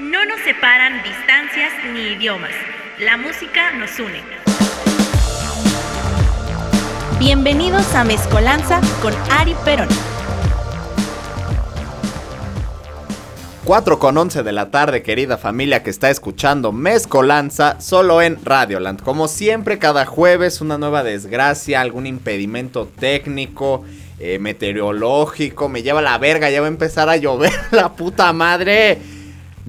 No nos separan distancias ni idiomas. La música nos une. Bienvenidos a Mezcolanza con Ari Perón. 4 con 11 de la tarde, querida familia que está escuchando Mezcolanza solo en Radioland. Como siempre, cada jueves una nueva desgracia, algún impedimento técnico, eh, meteorológico. Me lleva la verga, ya va a empezar a llover la puta madre.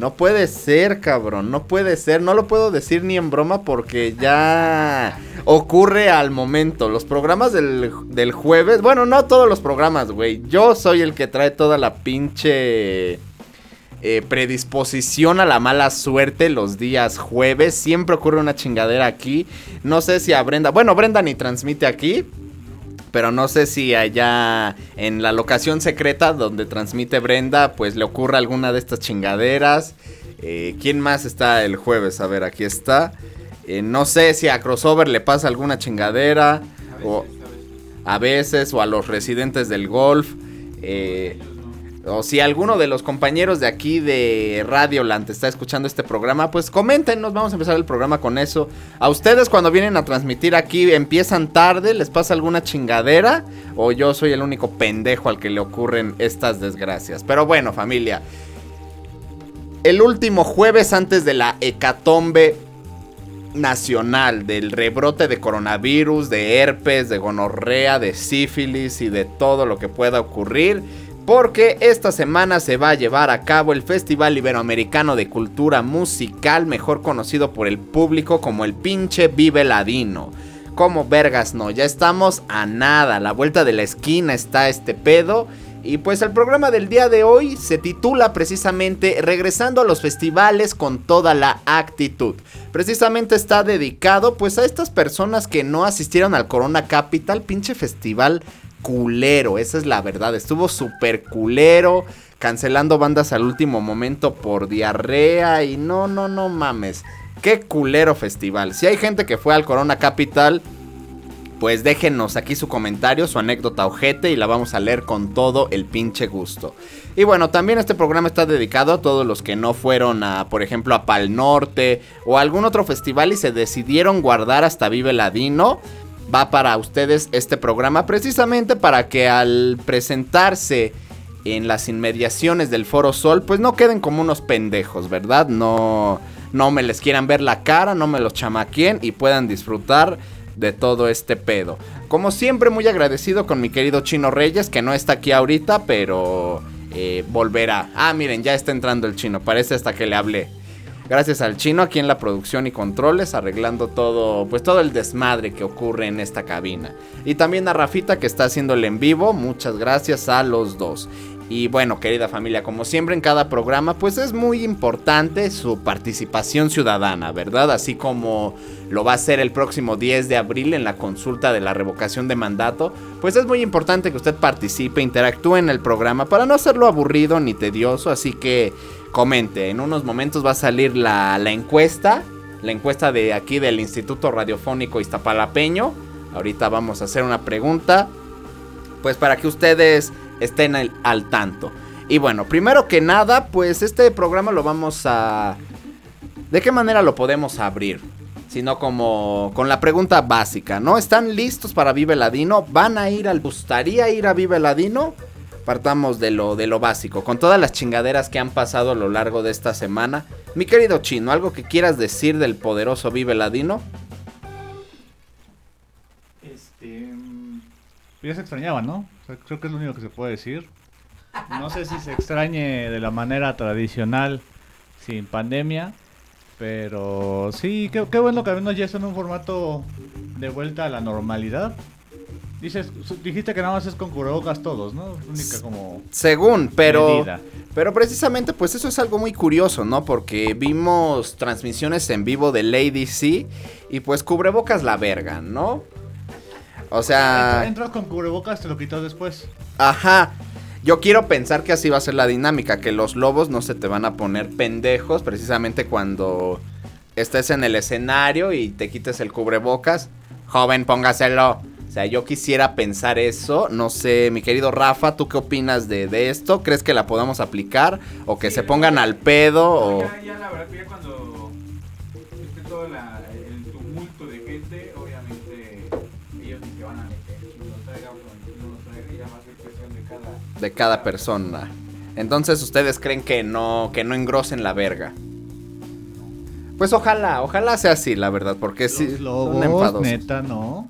No puede ser, cabrón, no puede ser. No lo puedo decir ni en broma porque ya ocurre al momento. Los programas del, del jueves, bueno, no todos los programas, güey. Yo soy el que trae toda la pinche eh, predisposición a la mala suerte los días jueves. Siempre ocurre una chingadera aquí. No sé si a Brenda. Bueno, Brenda ni transmite aquí. Pero no sé si allá en la locación secreta donde transmite Brenda, pues le ocurre alguna de estas chingaderas. Eh, ¿Quién más está el jueves? A ver, aquí está. Eh, no sé si a Crossover le pasa alguna chingadera. o a veces, o a los residentes del golf. Eh, o si alguno de los compañeros de aquí de Radio Land está escuchando este programa, pues coméntenos, vamos a empezar el programa con eso. A ustedes cuando vienen a transmitir aquí empiezan tarde, les pasa alguna chingadera o yo soy el único pendejo al que le ocurren estas desgracias. Pero bueno, familia. El último jueves antes de la hecatombe nacional del rebrote de coronavirus, de herpes, de gonorrea, de sífilis y de todo lo que pueda ocurrir porque esta semana se va a llevar a cabo el Festival Iberoamericano de Cultura Musical, mejor conocido por el público como el pinche Vive Ladino. Como vergas no, ya estamos a nada, la vuelta de la esquina está este pedo. Y pues el programa del día de hoy se titula precisamente Regresando a los festivales con toda la actitud. Precisamente está dedicado pues a estas personas que no asistieron al Corona Capital, pinche festival culero, esa es la verdad. Estuvo súper culero, cancelando bandas al último momento por diarrea y no, no, no mames. Qué culero festival. Si hay gente que fue al Corona Capital, pues déjenos aquí su comentario, su anécdota ojete y la vamos a leer con todo el pinche gusto. Y bueno, también este programa está dedicado a todos los que no fueron a, por ejemplo, a Pal Norte o a algún otro festival y se decidieron guardar hasta Vive Ladino va para ustedes este programa precisamente para que al presentarse en las inmediaciones del Foro Sol, pues no queden como unos pendejos, ¿verdad? No, no me les quieran ver la cara, no me los chamaquien y puedan disfrutar de todo este pedo. Como siempre, muy agradecido con mi querido Chino Reyes, que no está aquí ahorita, pero eh, volverá. Ah, miren, ya está entrando el chino, parece hasta que le hablé. Gracias al chino aquí en la producción y controles, arreglando todo, pues todo el desmadre que ocurre en esta cabina. Y también a Rafita que está haciendo el en vivo, muchas gracias a los dos. Y bueno, querida familia, como siempre en cada programa, pues es muy importante su participación ciudadana, ¿verdad? Así como lo va a ser el próximo 10 de abril en la consulta de la revocación de mandato, pues es muy importante que usted participe, interactúe en el programa para no hacerlo aburrido ni tedioso, así que comente. En unos momentos va a salir la, encuesta, la encuesta de aquí del Instituto Radiofónico Iztapalapeño. Ahorita vamos a hacer una pregunta, pues para que ustedes estén al, al tanto. Y bueno, primero que nada, pues este programa lo vamos a... ¿De qué manera lo podemos abrir? Sino como con la pregunta básica, ¿no? ¿Están listos para Vive Ladino? ¿Van a ir al... ¿Gustaría ir a Vive Ladino? Partamos de lo, de lo básico, con todas las chingaderas que han pasado a lo largo de esta semana. Mi querido chino, ¿algo que quieras decir del poderoso Vive Ladino? Este. Ya se extrañaba, ¿no? creo que es lo único que se puede decir. No sé si se extrañe de la manera tradicional, sin pandemia. Pero sí, qué, qué bueno que al menos ya está en un formato de vuelta a la normalidad. Dices, dijiste que nada más es con cubrebocas todos, ¿no? Única como. Según, pero. Pero precisamente, pues eso es algo muy curioso, ¿no? Porque vimos transmisiones en vivo de Lady C y pues cubrebocas la verga, ¿no? O sea. Entras con cubrebocas, te lo quitas después. Ajá. Yo quiero pensar que así va a ser la dinámica, que los lobos no se te van a poner pendejos precisamente cuando estés en el escenario y te quites el cubrebocas. Joven, póngaselo O sea, yo quisiera pensar eso. No sé, mi querido Rafa, ¿tú qué opinas de, de esto? ¿Crees que la podamos aplicar? ¿O que Sí, se pongan al pedo? O... Ya, ya la verdad que ya cuando esté todo la- el tumulto de gente, obviamente ellos ni se van a meter. Lo traiga o no lo traiga, ya va a ser cuestión de cada... de cada persona. Entonces, ¿ustedes creen que no, que no engrosen la verga? Pues ojalá, ojalá sea así, la verdad, porque sí, Los son lobos, enfadosos. neta, no.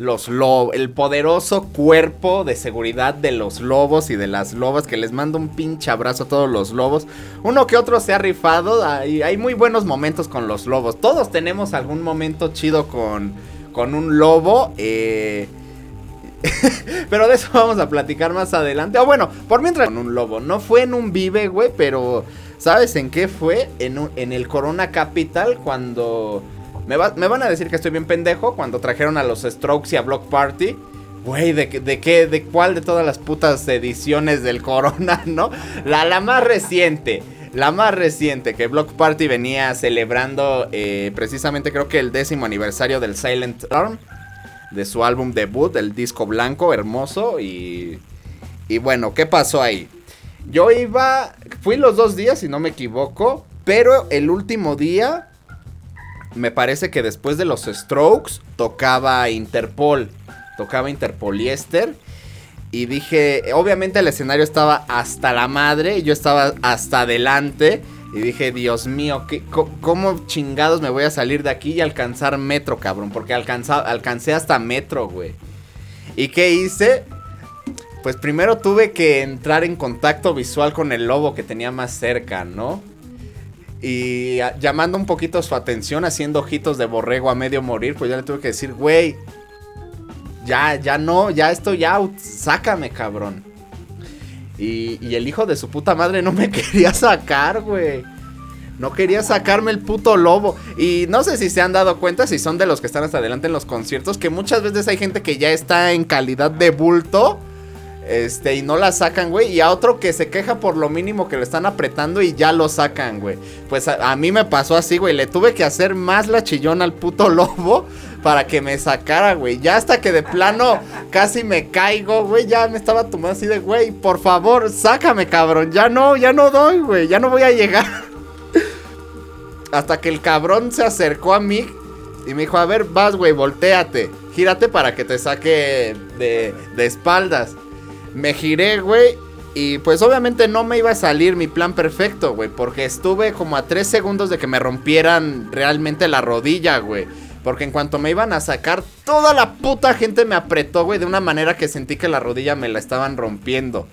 Los lobos, el poderoso cuerpo de seguridad de los lobos y de las lobas, que les mando un pinche abrazo a todos los lobos. Uno que otro se ha rifado, hay, hay muy buenos momentos con los lobos. Todos tenemos algún momento chido con, con un lobo. eh, pero de eso vamos a platicar más adelante. O bueno, por mientras con un lobo. No fue en un vive, güey, pero ¿sabes en qué fue? En, un- en el Corona Capital cuando... Me, va- me van a decir que estoy bien pendejo cuando trajeron a los Strokes y a Block Party. Güey, ¿de, ¿de qué? ¿De cuál de todas las putas ediciones del Corona, no? La, la más reciente. La más reciente, que Block Party venía celebrando eh, precisamente creo que el décimo aniversario del Silent Arm de su álbum debut, el disco blanco, hermoso. Y, y bueno, ¿qué pasó ahí? Yo iba, fui los dos días, si no me equivoco, pero el último día, me parece que después de los Strokes, tocaba Interpol, tocaba Interpoliester. Y dije, obviamente el escenario estaba hasta la madre, yo estaba hasta adelante. Y dije, Dios mío, ¿qué, ¿cómo chingados me voy a salir de aquí y alcanzar metro, cabrón? Porque alcanza- alcancé hasta metro, güey. ¿Y qué hice? Pues primero tuve que entrar en contacto visual con el lobo que tenía más cerca, ¿no? Y llamando un poquito su atención, haciendo ojitos de borrego a medio morir, pues ya le tuve que decir, güey, ya, ya no, ya estoy out, sácame, cabrón. Y, y el hijo de su puta madre no me quería sacar, güey. No quería sacarme el puto lobo. Y no sé si se han dado cuenta, si son de los que están hasta adelante en los conciertos, que muchas veces hay gente que ya está en calidad de bulto. Este, y no la sacan, güey. Y a otro que se queja por lo mínimo que lo están apretando y ya lo sacan, güey. Pues a, mí me pasó así, güey. Le tuve que hacer más la chillona al puto lobo para que me sacara, güey. Ya hasta que de plano casi me caigo, güey. Ya me estaba tomando así de, güey, por favor, sácame, cabrón. Ya no, ya no doy, güey. Ya no voy a llegar. Hasta que el cabrón se acercó a mí y me dijo, a ver, vas, güey, volteate. Gírate para que te saque de espaldas. Me giré, güey. Y pues obviamente no me iba a salir mi plan perfecto, güey. Porque estuve como a tres segundos de que me rompieran realmente la rodilla, güey. Porque en cuanto me iban a sacar, toda la puta gente me apretó, güey. De una manera que sentí que la rodilla me la estaban rompiendo.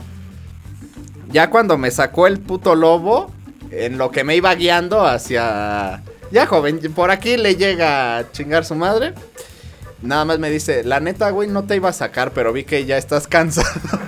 Ya cuando me sacó el puto lobo, en lo que me iba guiando hacia... Ya, joven, por aquí le llega a chingar su madre. Nada más me dice, la neta, güey, no te iba a sacar, pero vi que ya estás cansado.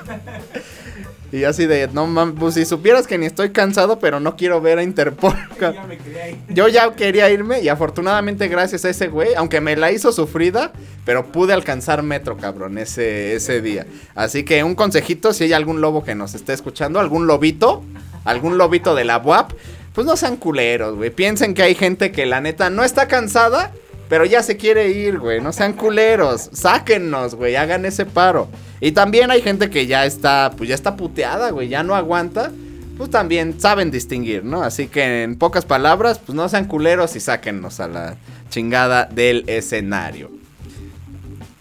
y así de, no mames, pues si supieras que ni estoy cansado, pero no quiero ver a Interpol. Ya me quedé ahí. Yo ya quería irme y afortunadamente gracias a ese güey, aunque me la hizo sufrida, pero pude alcanzar metro, cabrón, ese, ese día. Así que un consejito, si hay algún lobo que nos esté escuchando, algún lobito, algún lobito de la WAP, pues no sean culeros, güey. Piensen que hay gente que la neta no está cansada, pero ya se quiere ir, güey. No sean culeros. Sáquennos, güey. Hagan ese paro. Y también hay gente que ya está, pues ya está puteada, güey. Ya no aguanta. Pues también saben distinguir, ¿no? Así que en pocas palabras, pues no sean culeros y sáquennos a la chingada del escenario.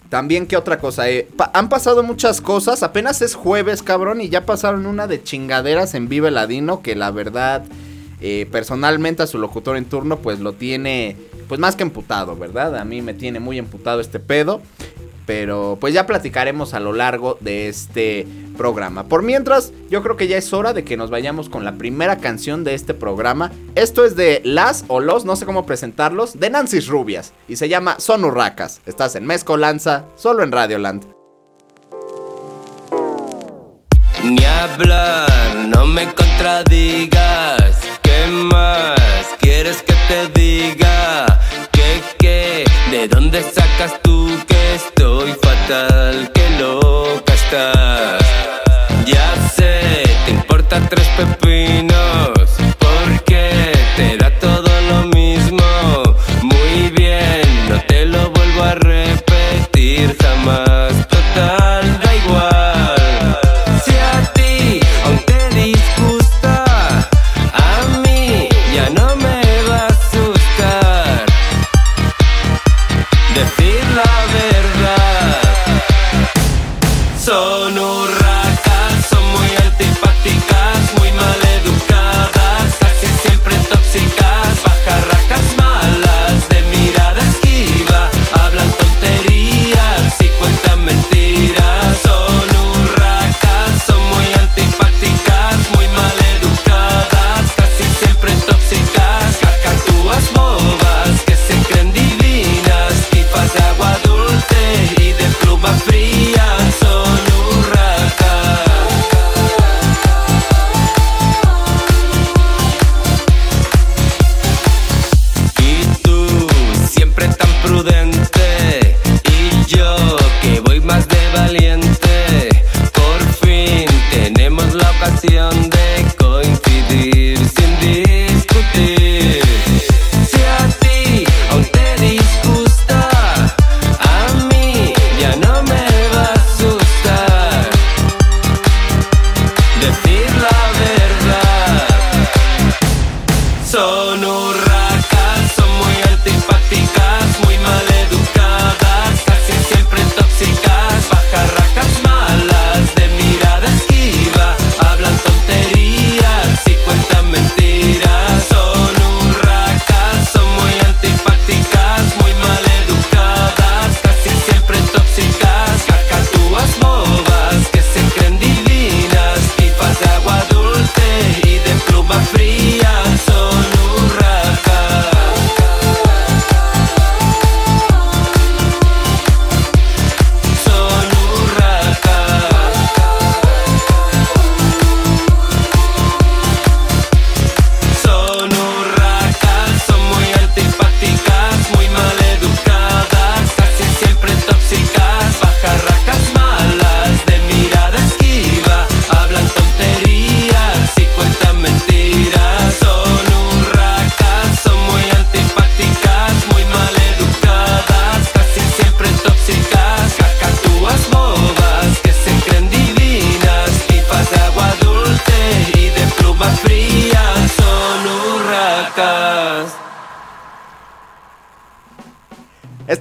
También, ¿qué otra cosa? Eh, han pasado muchas cosas. Apenas es jueves, cabrón. Y ya pasaron una de chingaderas en Vive Ladino. Que la verdad, eh, personalmente a su locutor en turno, pues lo tiene, pues más que emputado, ¿verdad? A mí me tiene muy emputado este pedo. Pero pues ya platicaremos a lo largo de este programa. Por mientras, yo creo que ya es hora de que nos vayamos con la primera canción de este programa. Esto es de Las o Los, no sé cómo presentarlos, de Nancy Rubias. Y se llama Son Urracas. Estás en Mezcolanza, solo en Radioland. Ni hablar, no me contradigas. ¿Qué más quieres que te diga? ¿Qué, qué? ¿De dónde sacas tú que estoy fatal? ¿Qué loca estás?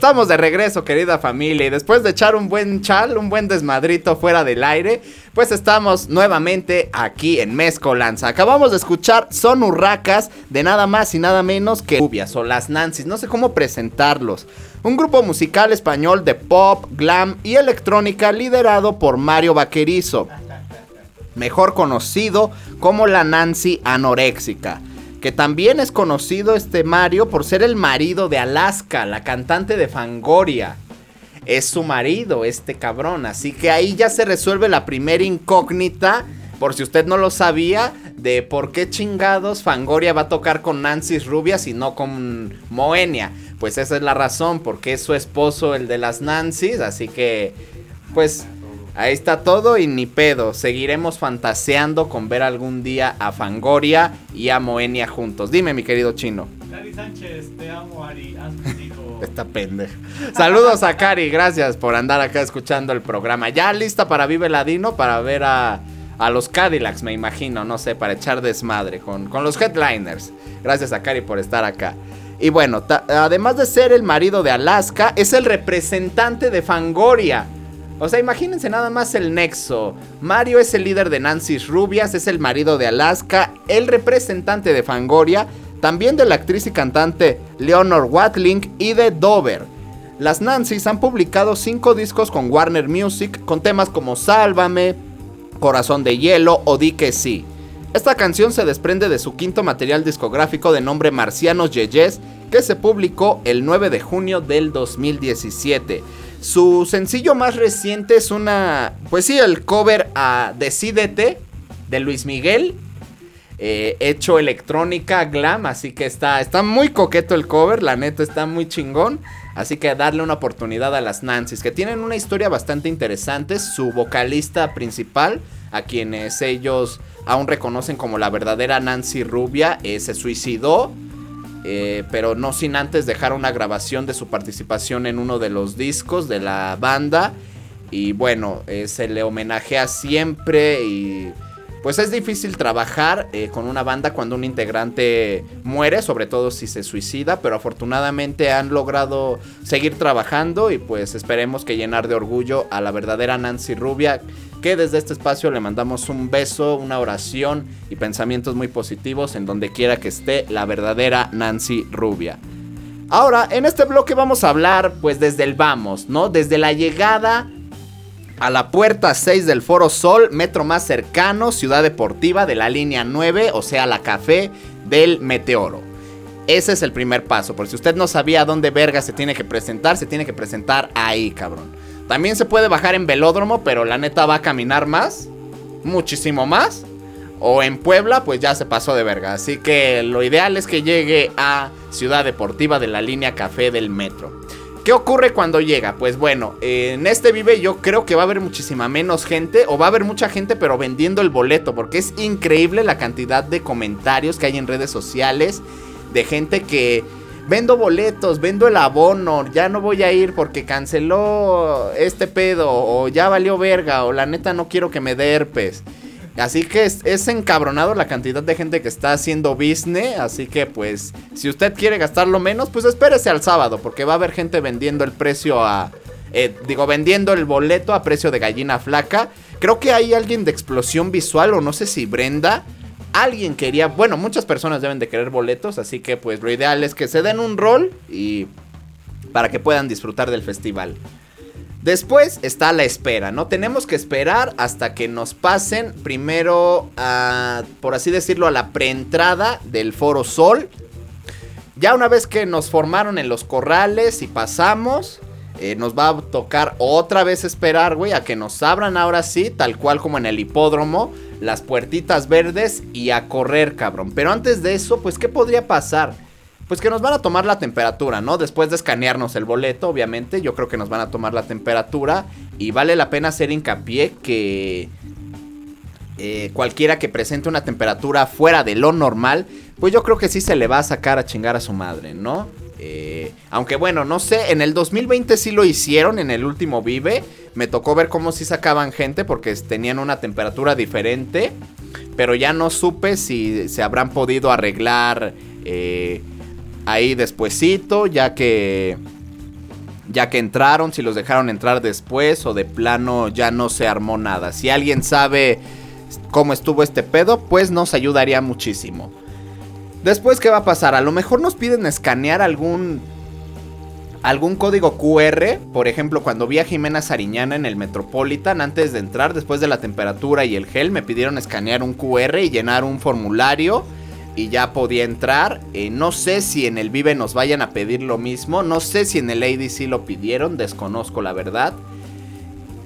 Estamos de regreso, querida familia, y después de echar un buen chal, un buen desmadrito fuera del aire, pues estamos nuevamente aquí en Mezcolanza. Acabamos de escuchar Son Urracas de nada más y nada menos que Rubias o Las Nancy's, no sé cómo presentarlos. Un grupo musical español de pop, glam y electrónica liderado por Mario Vaquerizo, mejor conocido como la Nancy anoréxica. Que también es conocido este Mario por ser el marido de Alaska, la cantante de Fangoria. Es su marido, este cabrón. Así que ahí ya se resuelve la primera incógnita, por si usted no lo sabía, de por qué chingados Fangoria va a tocar con Nancy Rubias y no con Moenia. Pues esa es la razón, porque es su esposo el de las Nancys. Así que, pues Ahí está todo y ni pedo. Seguiremos fantaseando con ver algún día a Fangoria y a Moenia juntos. Dime, mi querido chino. Cari Sánchez, te amo, Ari. Hazme. Esta pendeja. Saludos a Cari, gracias por andar acá escuchando el programa. Ya lista para Vive Ladino, para ver a, a los Cadillacs, me imagino, no sé, para echar desmadre con, con los headliners. Gracias a Cari por estar acá. Y bueno, además de ser el marido de Alaska, es el representante de Fangoria. O sea, imagínense nada más el nexo. Mario es el líder de Nancy Rubias, es el marido de Alaska, el representante de Fangoria, también de la actriz y cantante Leonor Watling y de Dover. Las Nancys han publicado cinco discos con Warner Music con temas como Sálvame, Corazón de Hielo o Di que sí. Esta canción se desprende de su quinto material discográfico de nombre Marcianos Yeyes, que se publicó el 9 de junio del 2017. Su sencillo más reciente es una, pues sí, el cover a Decídete de Luis Miguel, eh, hecho electrónica glam, así que está, está muy coqueto el cover, la neta está muy chingón. Así que darle una oportunidad a las Nancys, que tienen una historia bastante interesante. Su vocalista principal, a quienes ellos aún reconocen como la verdadera Nancy Rubia, eh, se suicidó. Eh, pero no sin antes dejar una grabación de su participación en uno de los discos de la banda. Y bueno, eh, se le homenajea siempre y pues es difícil trabajar eh, con una banda cuando un integrante muere, sobre todo si se suicida, pero afortunadamente han logrado seguir trabajando y pues esperemos que llenar de orgullo a la verdadera Nancy Rubia, que desde este espacio le mandamos un beso, una oración y pensamientos muy positivos en donde quiera que esté la verdadera Nancy Rubia. Ahora, en este bloque vamos a hablar pues desde el vamos, ¿no? Desde la llegada a la puerta 6 del Foro Sol, metro más cercano, ciudad deportiva de la línea 9, o sea, la café del Meteoro. Ese es el primer paso, por si usted no sabía dónde verga se tiene que presentar, se tiene que presentar ahí, cabrón. También se puede bajar en velódromo, pero la neta va a caminar más, muchísimo más. O en Puebla, pues ya se pasó de verga. Así que lo ideal es que llegue a Ciudad Deportiva de la línea café del metro. ¿Qué ocurre cuando llega? Pues bueno, en este Vive yo creo que va a haber muchísima menos gente, o va a haber mucha gente, pero vendiendo el boleto, porque es increíble la cantidad de comentarios que hay en redes sociales de gente que vendo boletos, vendo el abono, ya no voy a ir porque canceló este pedo, o ya valió verga, o la neta no quiero que me dé herpes. Así que es, encabronado la cantidad de gente que está haciendo business. Así que pues, si usted quiere gastarlo menos, pues espérese al sábado. Porque va a haber gente vendiendo el precio a... eh, digo, vendiendo el boleto a precio de gallina flaca. Creo que hay alguien de explosión visual o no sé si Brenda. Alguien quería, bueno, muchas personas deben de querer boletos, así que pues lo ideal es que se den un rol y para que puedan disfrutar del festival. Después está la espera, ¿no? Tenemos que esperar hasta que nos pasen primero, a, por así decirlo, a la preentrada del Foro Sol. Ya una vez que nos formaron en los corrales y pasamos, eh, nos va a tocar otra vez esperar, güey, a que nos abran ahora sí, tal cual como en el hipódromo, las puertitas verdes y a correr, cabrón. Pero antes de eso, pues, ¿qué podría pasar? Pues que nos van a tomar la temperatura, ¿no? Después de escanearnos el boleto, obviamente, yo creo que nos van a tomar la temperatura y vale la pena hacer hincapié que eh, cualquiera que presente una temperatura fuera de lo normal, pues yo creo que sí se le va a sacar a chingar a su madre, ¿no? Eh, aunque bueno, no sé, en el 2020 sí lo hicieron, en el último Vive, me tocó ver cómo sí sacaban gente porque tenían una temperatura diferente, pero ya no supe si se habrán podido arreglar eh, ahí despuesito, ya que ya que entraron, si los dejaron entrar después o de plano ya no se armó nada. Si alguien sabe cómo estuvo este pedo, pues nos ayudaría muchísimo. Después, ¿qué va a pasar? A lo mejor nos piden escanear algún algún código QR, por ejemplo, cuando vi a Jimena Sariñana en el Metropolitan antes de entrar, después de la temperatura y el gel, me pidieron escanear un QR y llenar un formulario y ya podía entrar. Eh, no sé si en el Vive nos vayan a pedir lo mismo, no sé si en el ADC lo pidieron, desconozco la verdad.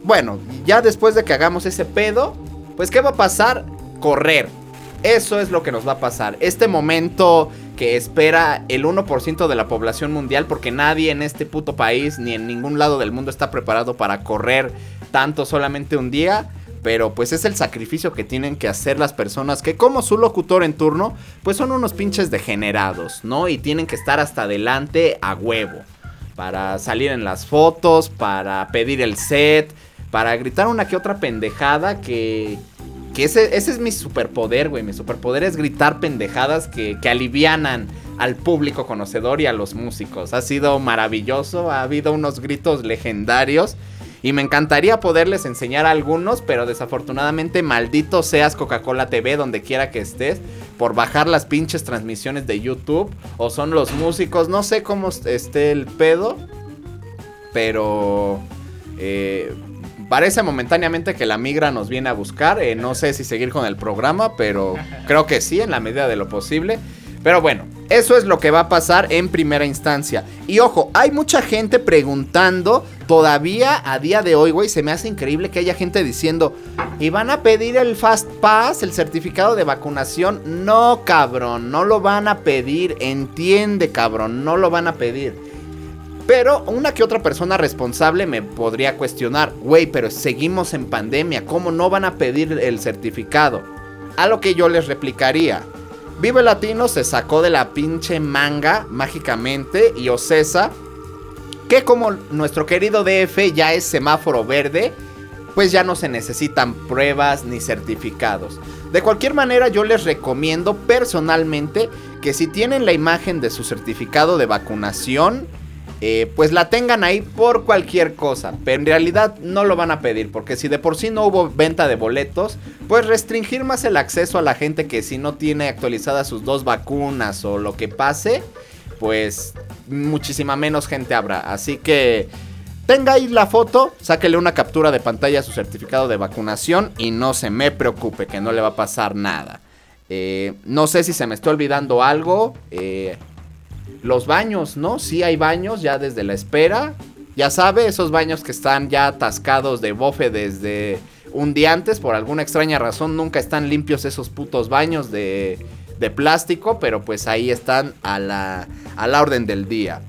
Bueno, ya después de que hagamos ese pedo, pues ¿qué va a pasar? Correr. Eso es lo que nos va a pasar. Este momento que espera el 1% de la población mundial, porque nadie en este puto país ni en ningún lado del mundo está preparado para correr tanto solamente un día. Pero pues es el sacrificio que tienen que hacer las personas que como su locutor en turno, pues son unos pinches degenerados, ¿no? Y tienen que estar hasta adelante a huevo. Para salir en las fotos, para pedir el set, para gritar una que otra pendejada que, que ese, ese es mi superpoder, güey. Mi superpoder es gritar pendejadas que, que alivianan al público conocedor y a los músicos. Ha sido maravilloso, ha habido unos gritos legendarios. Y me encantaría poderles enseñar algunos, pero desafortunadamente maldito seas Coca-Cola TV donde quiera que estés por bajar las pinches transmisiones de YouTube o son los músicos, no sé cómo esté el pedo, pero eh, parece momentáneamente que la migra nos viene a buscar. Eh, no sé si seguir con el programa, pero creo que sí, en la medida de lo posible. Pero bueno, eso es lo que va a pasar en primera instancia. Y ojo, hay mucha gente preguntando todavía a día de hoy, güey. Se me hace increíble que haya gente diciendo, ¿y van a pedir el Fast Pass, el certificado de vacunación? No, cabrón, no lo van a pedir. Entiende, cabrón, no lo van a pedir. Pero una que otra persona responsable me podría cuestionar, güey, pero seguimos en pandemia, ¿cómo no van a pedir el certificado? A lo que yo les replicaría, Vive Latino se sacó de la pinche manga mágicamente y Ocesa, que como nuestro querido DF ya es semáforo verde, pues ya no se necesitan pruebas ni certificados. De cualquier manera yo les recomiendo personalmente que si tienen la imagen de su certificado de vacunación, eh, pues la tengan ahí por cualquier cosa. Pero en realidad no lo van a pedir, porque si de por sí no hubo venta de boletos, pues restringir más el acceso a la gente que si no tiene actualizadas sus dos vacunas o lo que pase, pues muchísima menos gente habrá. Así que tenga ahí la foto, sáquele una captura de pantalla a su certificado de vacunación y no se me preocupe que no le va a pasar nada. Eh, no sé si se me está olvidando algo. Eh, los baños, ¿no? Sí hay baños ya desde la espera. Ya sabe, esos baños que están ya atascados de bofe desde un día antes. Por alguna extraña razón nunca están limpios esos putos baños de, de plástico. Pero pues ahí están a la, a la orden del día.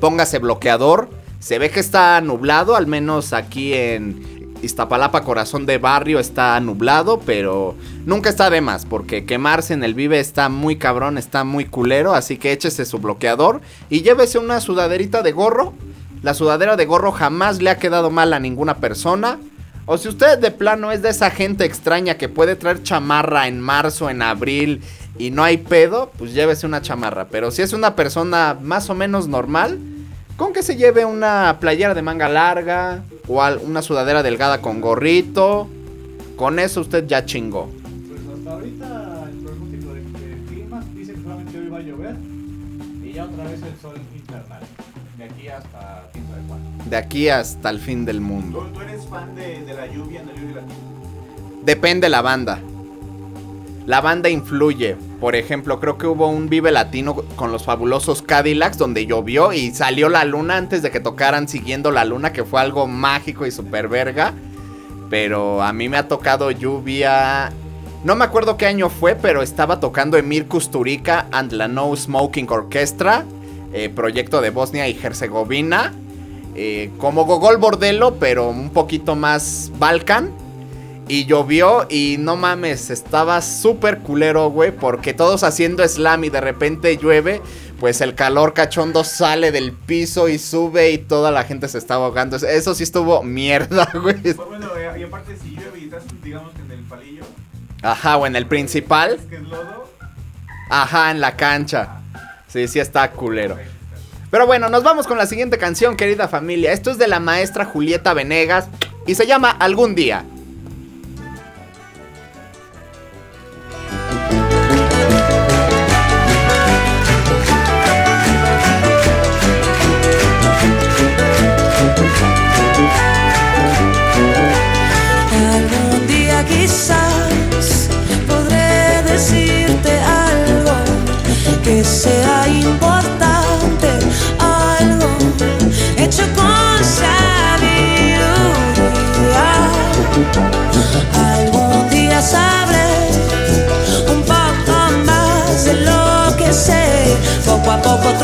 Póngase bloqueador. Se ve que está nublado, al menos aquí en Iztapalapa, corazón de barrio, está nublado, pero nunca está de más, porque quemarse en el vive está muy cabrón, está muy culero, así que échese su bloqueador y llévese una sudaderita de gorro. La sudadera de gorro jamás le ha quedado mal a ninguna persona. O si usted de plano es de esa gente extraña que puede traer chamarra en marzo, en abril y no hay pedo, pues llévese una chamarra. Pero si es una persona más o menos normal, con que se lleve una playera de manga larga o al- una sudadera delgada con gorrito, con eso usted ya chingó. Pues hasta ahorita el pronóstico de, de clima dice que solamente hoy va a llover y ya otra vez el sol infernal. De aquí hasta quién sabe cuándo. De aquí hasta el fin del mundo. ¿Tú, tú eres fan de, de la lluvia en el lluvia? Depende la banda. La banda influye. Por ejemplo, creo que hubo un Vive Latino con los fabulosos Cadillacs donde llovió y salió la luna antes de que tocaran Siguiendo la Luna, que fue algo mágico y super verga. Pero a mí me ha tocado lluvia. No me acuerdo qué año fue, pero estaba tocando Emir Kusturica and la No Smoking Orchestra, eh, proyecto de Bosnia y Herzegovina. eh, como Gogol Bordelo, pero un poquito más Balkan. Y llovió y no mames, estaba súper culero, güey, porque todos haciendo slam y de repente llueve, pues el calor cachondo sale del piso y sube y toda la gente se está ahogando. Eso sí estuvo mierda, güey. Pues bueno, eh, y aparte si llueve y estás, digamos que en el palillo, Ajá, o en el principal, es que es lodo, ajá, en la cancha. Sí, sí está culero. Pero bueno, nos vamos con la siguiente canción, querida familia. Esto es de la maestra Julieta Venegas y se llama Algún día. copa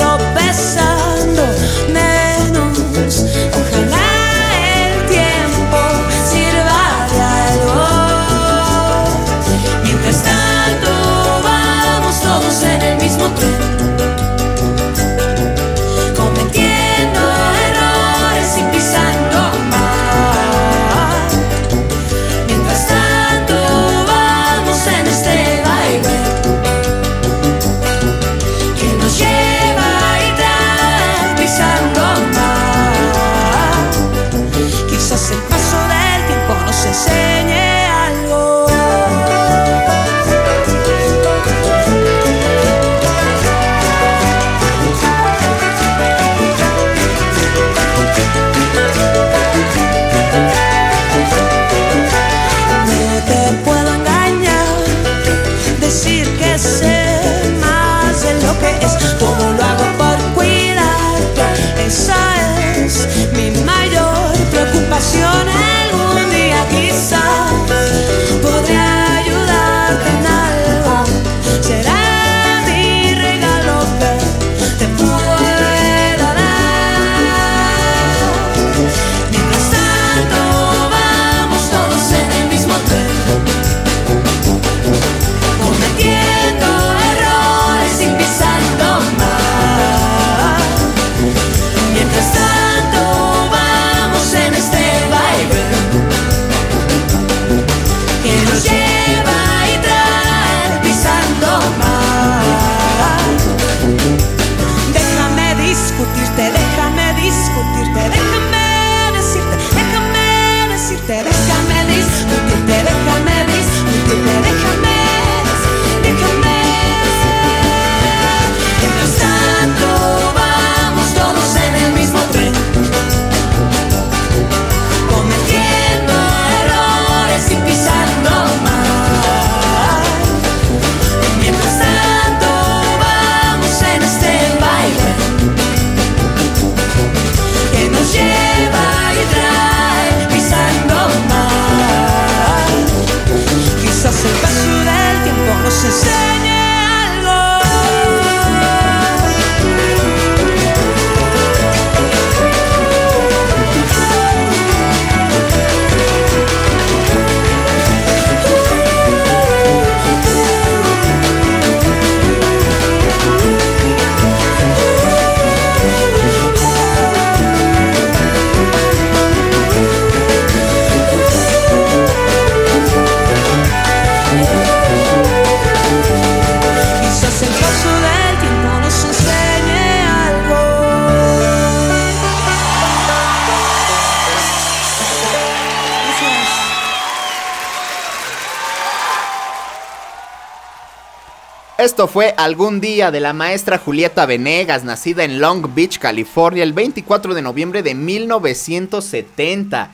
Esto fue Algún día de la maestra Julieta Venegas, nacida en Long Beach, California, el 24 de noviembre de 1970.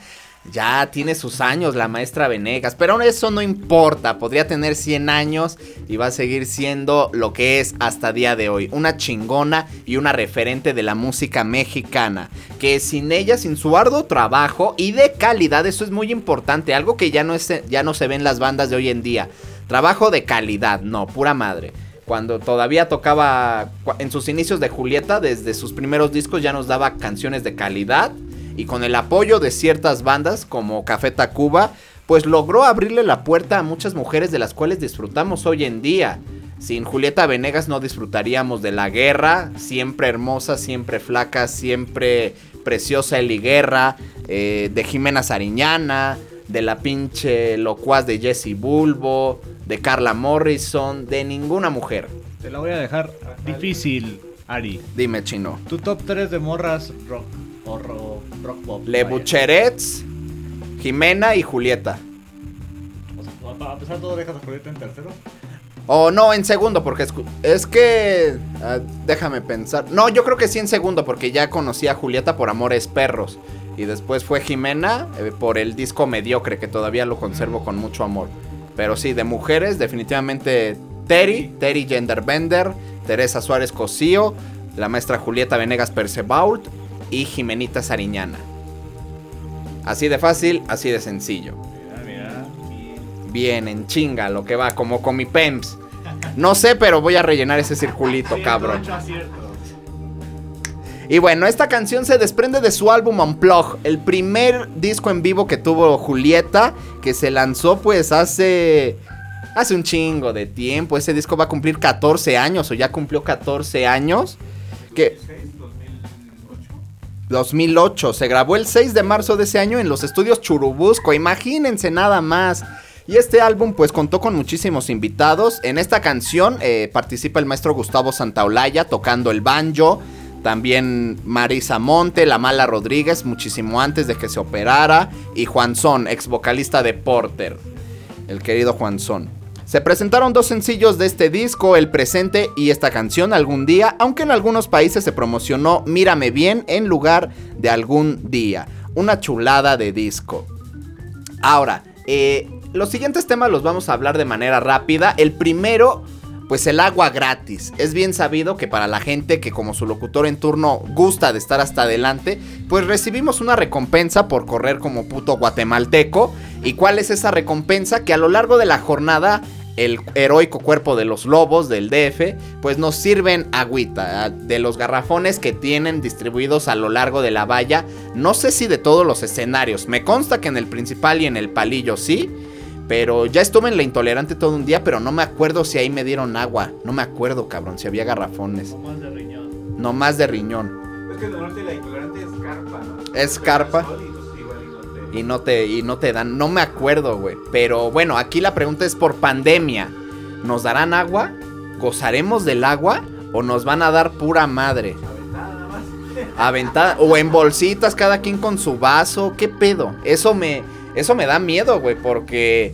Ya tiene sus años la maestra Venegas, pero eso no importa, podría tener 100 años y va a seguir siendo lo que es hasta día de hoy, una chingona y una referente de la música mexicana, que sin ella, sin su arduo trabajo y de calidad, eso es muy importante, algo que ya no, ya no se ve en las bandas de hoy en día. Trabajo de calidad, no, pura madre. Cuando todavía tocaba en sus inicios de Julieta, desde sus primeros discos ya nos daba canciones de calidad y con el apoyo de ciertas bandas como Café Tacuba, pues logró abrirle la puerta a muchas mujeres de las cuales disfrutamos hoy en día. Sin Julieta Venegas no disfrutaríamos de la guerra, siempre hermosa, siempre flaca, siempre preciosa Eli Guerra, eh, de Jimena Sariñana, de la pinche locuaz de Jessie Bulbo, de Carla Morrison, de ninguna mujer. Te la voy a dejar difícil, Ari. Dime, chino. Tu top 3 de morras rock o ro- rock pop. Le. Bucherets, Jimena y Julieta. O sea, a- pesar de todo, dejas a Julieta en tercero. O no, en segundo, porque es, es que... ah, déjame pensar. No, yo creo que sí en segundo, porque ya conocí a Julieta por Amores Perros. Y después fue Jimena eh, por el disco mediocre, que todavía lo conservo con mucho amor. Pero sí, de mujeres, definitivamente Terry, Terry Genderbender, Teresa Suárez Cosío, la maestra Julieta Venegas Percebault y Jimenita Sariñana. Así de fácil, así de sencillo. Mira, mira. Bien, en chinga, lo que va, como con mi PEMS. No sé, pero voy a rellenar ese circulito, cabrón. 108 aciertos. Y bueno, esta canción se desprende de su álbum Unplug, el primer disco en vivo que tuvo Julieta, que se lanzó pues hace hace un chingo de tiempo. Ese disco va a cumplir 14 años o ya cumplió 14 años. Que 2008 se grabó el 6 de marzo de ese año en los estudios Churubusco, imagínense nada más. Y este álbum pues contó con muchísimos invitados. En esta canción eh, participa el maestro Gustavo Santaolalla tocando el banjo. También Marisa Monte, La Mala Rodríguez, muchísimo antes de que se operara. Y Juanzón, ex vocalista de Porter. El querido Juanzón. Se presentaron dos sencillos de este disco, El Presente y esta canción algún día, aunque en algunos países se promocionó Mírame bien en lugar de algún día. Una chulada de disco. Ahora, eh, los siguientes temas los vamos a hablar de manera rápida. El primero, pues el agua gratis. Es bien sabido que para la gente que como su locutor en turno gusta de estar hasta adelante, pues recibimos una recompensa por correr como puto guatemalteco. ¿Y cuál es esa recompensa? Que a lo largo de la jornada el heroico cuerpo de los lobos del DF, pues nos sirven agüita ah, de los garrafones que tienen distribuidos a lo largo de la valla. No sé si de todos los escenarios, me consta que en el principal y en el palillo sí. Pero ya estuve en la intolerante todo un día, pero no me acuerdo si ahí me dieron agua. No me acuerdo, cabrón, si había garrafones. O más de riñón. No más de riñón. Es que normalmente la intolerante es carpa, ¿no? Es carpa. Y no te- Y no te, no dan, no me acuerdo, güey. Pero bueno, aquí la pregunta es por pandemia. ¿Nos darán agua? ¿Gozaremos del agua? ¿O nos van a dar pura madre? Nada más. Aventada. O en bolsitas, cada quien con su vaso. ¿Qué pedo? Eso me. Eso me da miedo, güey. Porque.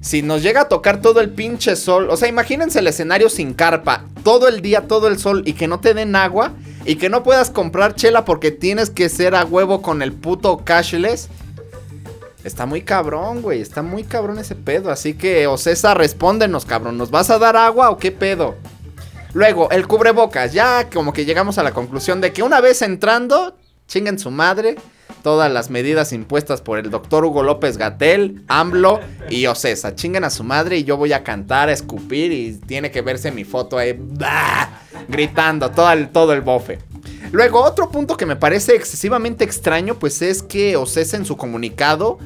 Si nos llega a tocar todo el pinche sol. O sea, imagínense el escenario sin carpa. Todo el día, todo el sol. Y que no te den agua. Y que no puedas comprar chela porque tienes que ser a huevo con el puto cashless. Está muy cabrón, güey. Está muy cabrón ese pedo. Así que, o César, respóndenos, cabrón. ¿Nos vas a dar agua o qué pedo? Luego, el cubrebocas. Ya como que llegamos a la conclusión de que una vez entrando, chinguen su madre. Todas las medidas impuestas por el doctor Hugo López Gatel, AMLO y Ocesa. Chinguen a su madre y yo voy a cantar, a escupir y tiene que verse mi foto ahí. ¡bah! Gritando todo el, todo el bofe. Luego, otro punto que me parece excesivamente extraño, pues es que Ocesa en su comunicado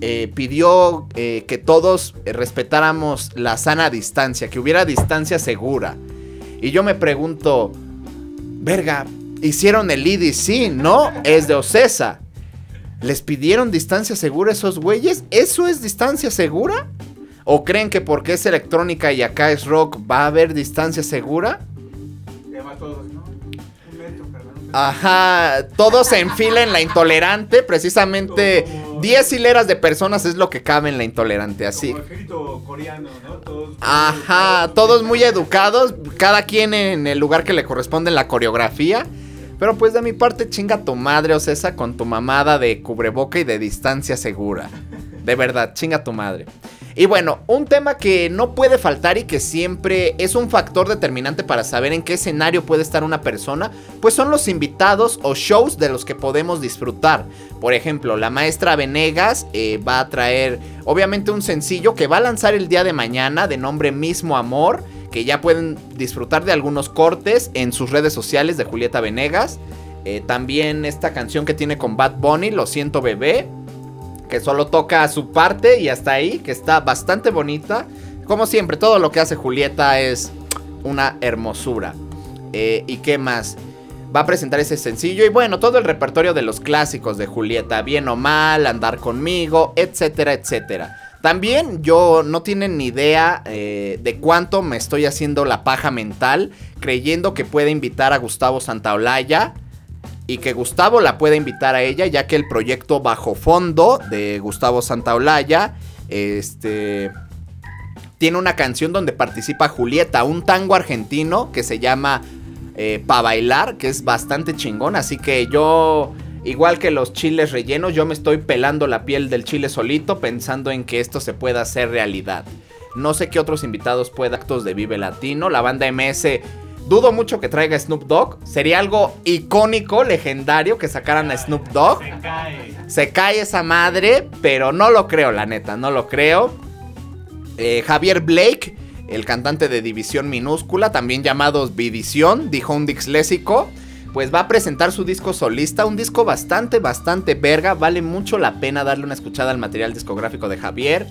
eh, pidió eh, que todos respetáramos la sana distancia, que hubiera distancia segura. Y yo me pregunto, verga, hicieron el IDC, ¿no? Es de Ocesa. ¿Les pidieron distancia segura a esos güeyes? ¿Eso es distancia segura? ¿O creen que porque es electrónica y acá es rock va a haber distancia segura? Y además todos, ¿no? Un metro, un metro. Ajá, todos se enfilen la intolerante, precisamente 10 hileras de personas es lo que cabe en la intolerante, así. Como ejército coreano, ¿no? Todos. Ajá, todos muy educados, cada quien en el lugar que le corresponde en la coreografía. Pero pues de mi parte, chinga tu madre, Ocesa, con tu mamada de cubreboca y de distancia segura. De verdad, chinga tu madre. Y bueno, un tema que no puede faltar y que siempre es un factor determinante para saber en qué escenario puede estar una persona, pues son los invitados o shows de los que podemos disfrutar. Por ejemplo, la maestra Venegas eh, va a traer obviamente un sencillo que va a lanzar el día de mañana de nombre Mismo Amor, que ya pueden disfrutar de algunos cortes en sus redes sociales de Julieta Venegas. Eh, también esta canción que tiene con Bad Bunny, Lo siento bebé que solo toca su parte y hasta ahí, que está bastante bonita. Como siempre, todo lo que hace Julieta es una hermosura. Eh, ¿Y qué más? Va a presentar ese sencillo y bueno, todo el repertorio de los clásicos de Julieta, bien o mal, andar conmigo, etcétera, etcétera. También yo no tienen ni idea eh, de cuánto me estoy haciendo la paja mental creyendo que puede invitar a Gustavo Santaolalla y que Gustavo la pueda invitar a ella, ya que el proyecto Bajo Fondo de Gustavo Santaolalla, este, tiene una canción donde participa Julieta, un tango argentino que se llama eh, Pa Bailar, que es bastante chingón, así que yo, igual que los chiles rellenos, yo me estoy pelando la piel del chile solito pensando en que esto se pueda hacer realidad. No sé qué otros invitados pueda actos de Vive Latino, la banda MS Dudo mucho que traiga Snoop Dogg. Sería algo icónico, legendario que sacaran a Snoop Dogg. Se cae. Se cae esa madre, pero no lo creo, la neta, no lo creo. Eh, Javier Blake, el cantante de División Minúscula, también llamado Vidición, dijo un dixlésico. Pues va a presentar su disco solista, un disco bastante, bastante verga. Vale mucho la pena darle una escuchada al material discográfico de Javier.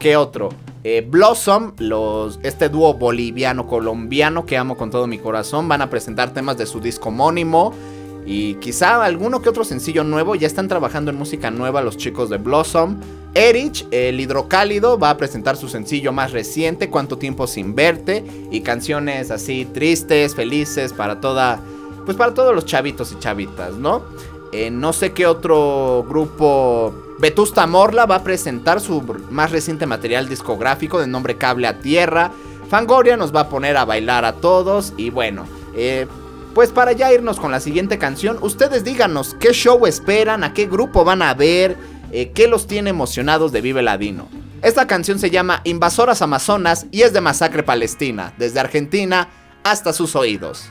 ¿Qué otro? Eh, Blossom, los, este dúo boliviano-colombiano que amo con todo mi corazón, van a presentar temas de su disco homónimo. Y quizá alguno que otro sencillo nuevo. Ya están trabajando en música nueva los chicos de Blossom. Erich, el hidrocálido, va a presentar su sencillo más reciente, Cuánto tiempo sin verte. Y canciones así tristes, felices, para toda. Pues para todos los chavitos y chavitas, ¿no? Eh, no sé qué otro grupo Vetusta Morla va a presentar su más reciente material discográfico de nombre Cable a Tierra. Fangoria nos va a poner a bailar a todos. Y bueno, eh, pues para ya irnos con la siguiente canción, ustedes díganos qué show esperan, a qué grupo van a ver, eh, qué los tiene emocionados de Vive Ladino. Esta canción se llama Invasoras Amazonas y es de Masacre Palestina, desde Argentina hasta sus oídos.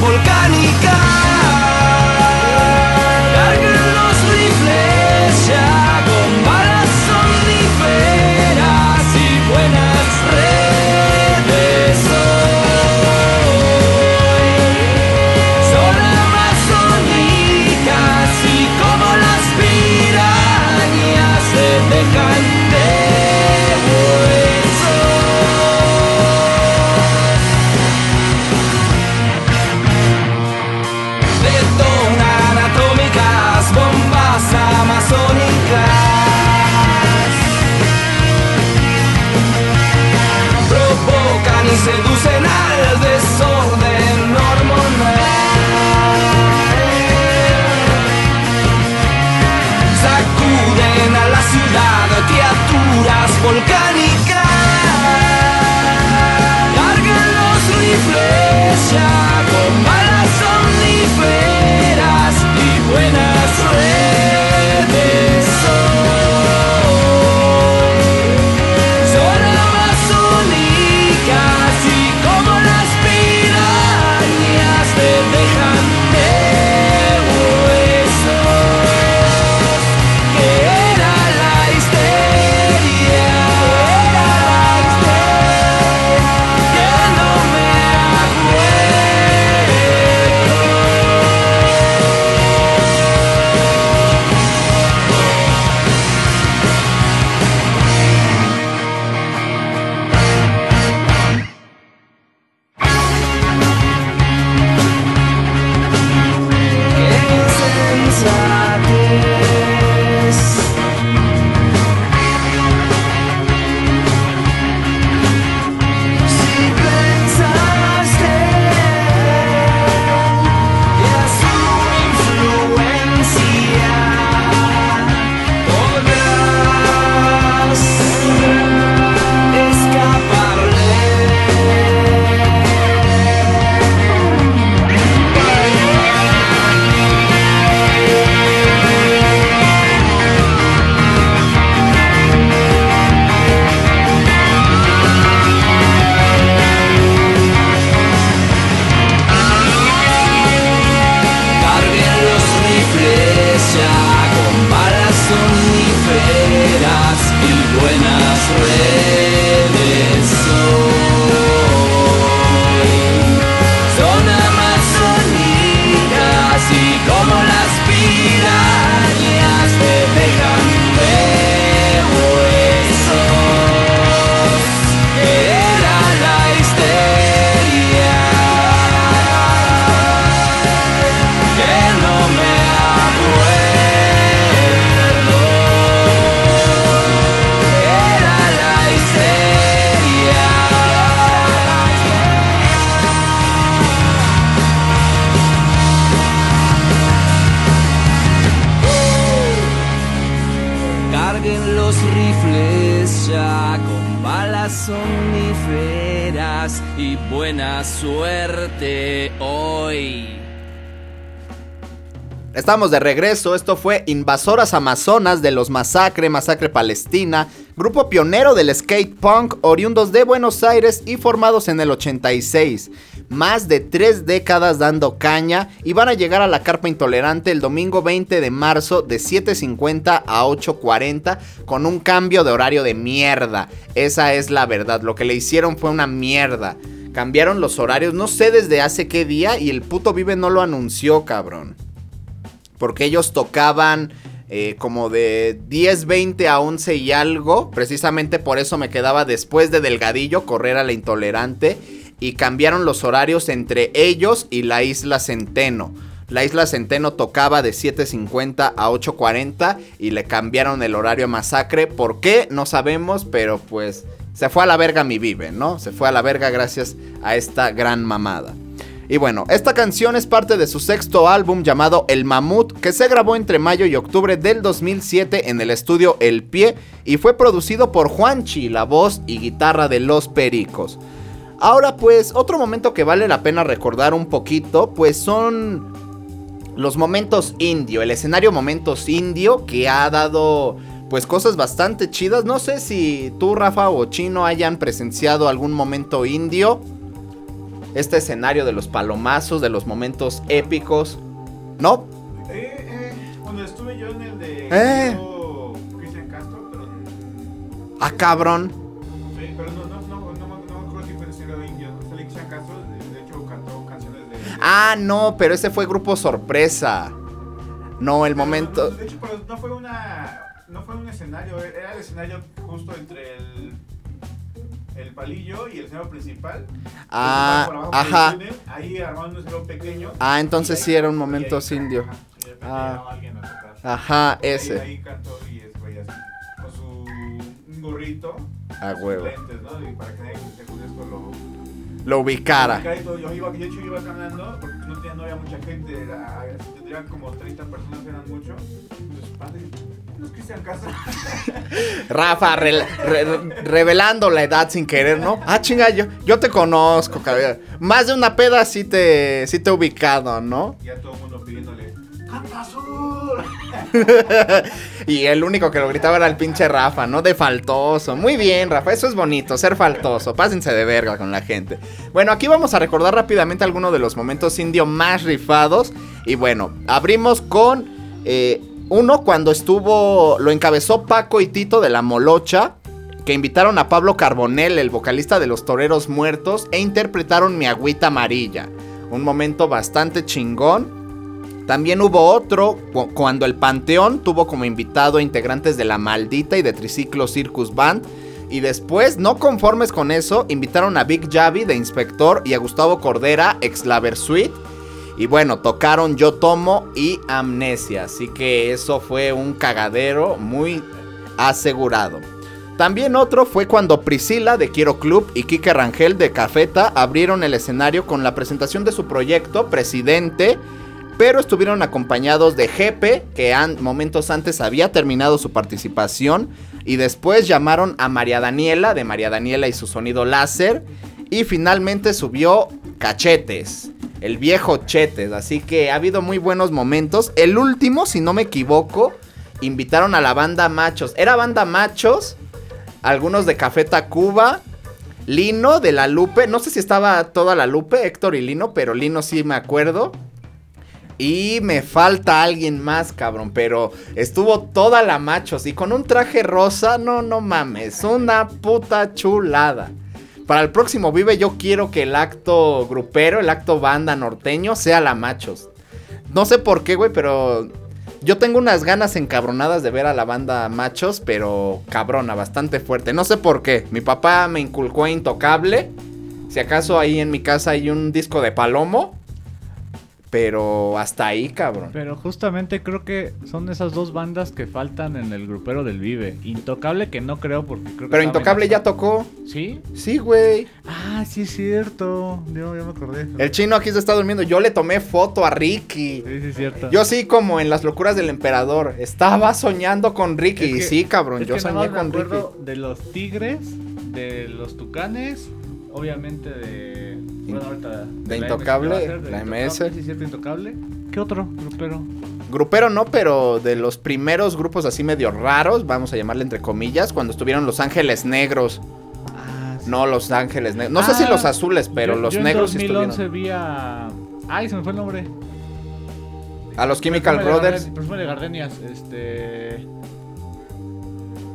volcánicas. Estamos de regreso, esto fue Invasoras Amazonas de los Masacre, Masacre Palestina, grupo pionero del skate punk, oriundos de Buenos Aires y formados en el 86. Más de tres décadas dando caña y van a llegar a la Carpa Intolerante el domingo 20 de marzo de 7.50 a 8.40 con un cambio de horario de mierda. Esa es la verdad, lo que le hicieron fue una mierda. Cambiaron los horarios, no sé desde hace qué día y el puto Vive no lo anunció, cabrón. Porque ellos tocaban eh, como de 10, 20 a 11 y algo. Precisamente por eso me quedaba después de Delgadillo correr a la intolerante. Y cambiaron los horarios entre ellos y la isla Centeno. La isla Centeno tocaba de 7.50 a 8.40 y le cambiaron el horario a Masacre. ¿Por qué? No sabemos, pero pues se fue a la verga mi vive, ¿no? Se fue a la verga gracias a esta gran mamada. Y bueno, esta canción es parte de su sexto álbum llamado El Mamut, que se grabó entre mayo y octubre del 2007 en el estudio El Pie y fue producido por Juanchi, la voz y guitarra de Los Pericos. Ahora pues, otro momento que vale la pena recordar un poquito, pues son los momentos indio, el escenario momentos indio que ha dado pues cosas bastante chidas. No sé si tú, Rafa o Chino hayan presenciado algún momento indio este escenario de los palomazos, de los momentos épicos. ¿No? Eh, eh, cuando estuve yo en el de Eh. Cristian Castro, pero, Ah, cabrón. sí, pero no, no, no, no, no, me acuerdo si fue el estilo indio. ¿no? Fue Cristian Castro, de, de hecho cantó canciones de... Ah, no, pero ese fue grupo sorpresa. No, el No, momento. no, de hecho, pero no fue una... No fue un escenario, era el escenario justo entre el... El palillo y el escenario principal. Ah, el ajá. túnel, Ahí armando un escenario pequeño. Ah, entonces sí era un momento indio. ajá, Ah. a. Ajá, Y ese. Ahí cantó y así, con su un gorrito, A huevo. lentes, ¿no? Y para que lo Lo ubicara. ubicara y todo. Yo iba, de hecho yo iba caminando porque no, tenía, no había mucha gente, era, tendrían como 30 personas, eran mucho. Entonces, padre, es Cristian Castro. Rafa, re- re- revelando la edad sin querer, ¿no? Ah, chinga, yo, yo te conozco, cabrón. Más de una peda sí te, sí te he ubicado, ¿no? Y ya todo el mundo pidiéndole, ¡Canta azul! Y el único que lo gritaba era el pinche Rafa, ¿no? De faltoso. Muy bien, Rafa, eso es bonito, ser faltoso. Pásense de verga con la gente. Bueno, aquí vamos a recordar rápidamente algunos de los momentos indio más rifados. Y bueno, abrimos con eh, uno cuando estuvo, lo encabezó Paco y Tito de la Molocha. Que invitaron a Pablo Carbonell, el vocalista de los Toreros Muertos, e interpretaron Mi Agüita Amarilla. Un momento bastante chingón. También hubo otro cu- cuando el Panteón tuvo como invitado a integrantes de La Maldita y de Triciclo Circus Band. Y después, no conformes con eso, invitaron a Big Javi de Inspector y a Gustavo Cordera, ex La Versuit. Y bueno, tocaron Yo Tomo y Amnesia. Así que eso fue un cagadero muy asegurado. También otro fue cuando Priscila de Quiero Club y Kike Rangel de Cafeta abrieron el escenario con la presentación de su proyecto Presidente, pero estuvieron acompañados de Jepe, que momentos antes había terminado su participación, y después llamaron a María Daniela de María Daniela y su sonido láser, y finalmente subió Cachetes, el viejo Chetes, así que ha habido muy buenos momentos. El último, si no me equivoco, invitaron a la banda Machos. Era banda Machos, algunos de Café Tacuba, Lino de la Lupe, no sé si estaba toda la Lupe, Héctor y Lino, pero Lino sí me acuerdo. Y me falta alguien más, cabrón, pero estuvo toda la Machos y con un traje rosa, no, no mames, una puta chulada. Para el próximo Vive yo quiero que el acto grupero, el acto banda norteño sea la Machos. No sé por qué, güey, pero yo tengo unas ganas encabronadas de ver a la banda Machos, pero cabrona, bastante fuerte. No sé por qué. Mi papá me inculcó a Intocable. Si acaso ahí en mi casa hay un disco de Palomo. Pero hasta ahí, cabrón. Pero justamente creo que son esas dos bandas que faltan en el grupero del Vive. Intocable que no creo porque creo que Pero Intocable ya tocó. ¿Sí? Sí, güey. Ah, sí es cierto. Yo ya me acordé. El chino aquí se está durmiendo. Yo le tomé foto a Ricky. Sí, sí es cierto. Yo sí, como en las locuras del emperador. Estaba soñando con Ricky. Es y que- sí, cabrón. es Yo que soñé con me Ricky. de los Tigres, de los Tucanes, obviamente de... Bueno, ahorita... de la Intocable, la Intocable, MS. Sí, es cierto, Intocable. ¿Qué otro grupero? Grupero no, pero de los primeros grupos así medio raros, vamos a llamarle entre comillas, cuando estuvieron los Ángeles Negros. Ah, sí. No, los Ángeles Negros. No sé si Ah, los azules, pero Yo- los yo negros en 2011 estuvieron. vi a... Ay, se me fue el nombre. A los Chemical Brothers. Garden- Perfume de Gardenias, este...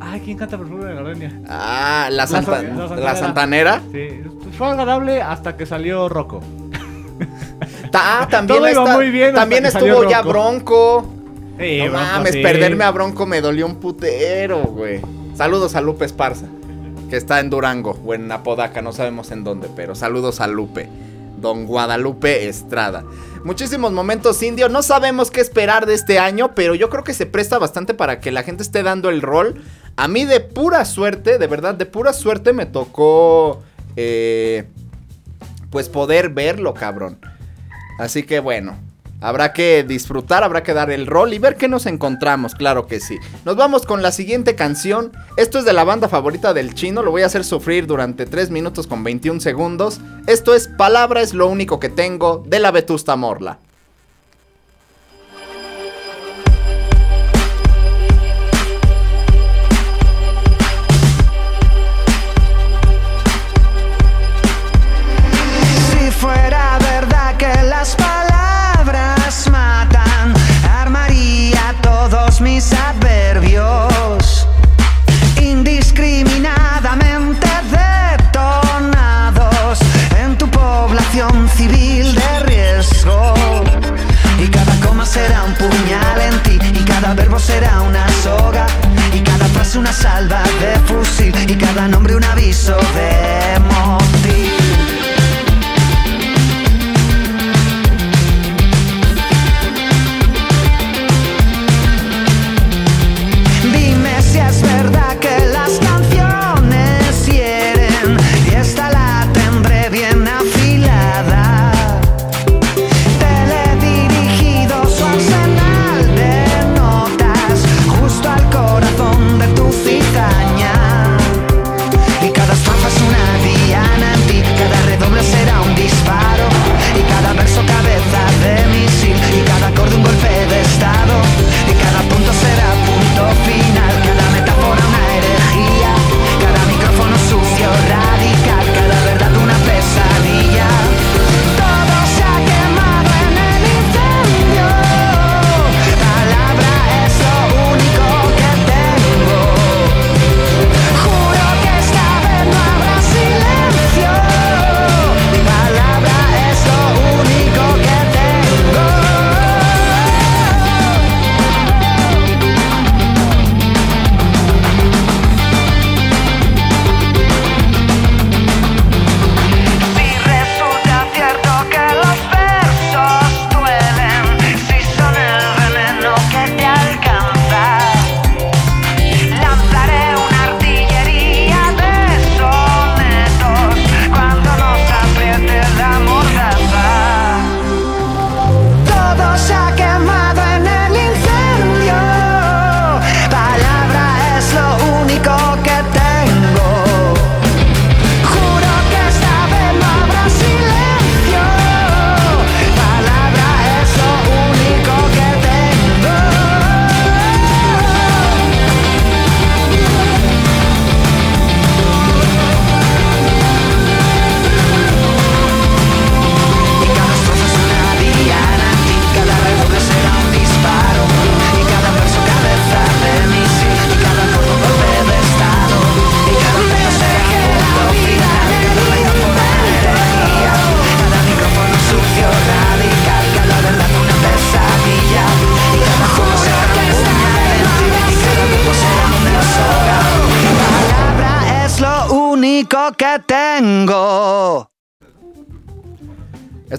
Ay, ¿quién canta Perfume de Gardenia? Ah, la, Santa- San- la la Santanera. Sí, pues fue agradable hasta que salió Rocco. Ah, también, está- muy bien hasta también estuvo ya. Bronco. Sí, no Bronco, mames, sí. perderme a Bronco me dolió un putero, güey. Saludos a Lupe Esparza, que está en Durango o en Apodaca, no sabemos en dónde, pero saludos a Lupe. Don Guadalupe Estrada. Muchísimos momentos indio, no sabemos qué esperar de este año, pero yo creo que se presta bastante para que la gente esté dando el rol. A mí de pura suerte, de verdad, de pura suerte me tocó... eh, pues poder verlo, cabrón. Así que bueno, habrá que disfrutar, habrá que dar el rol y ver qué nos encontramos, claro que sí. Nos vamos con la siguiente canción. Esto es de la banda favorita del chino, lo voy a hacer sufrir durante 3 minutos con 21 segundos. Esto es Palabra es lo único que tengo de la Vetusta Morla.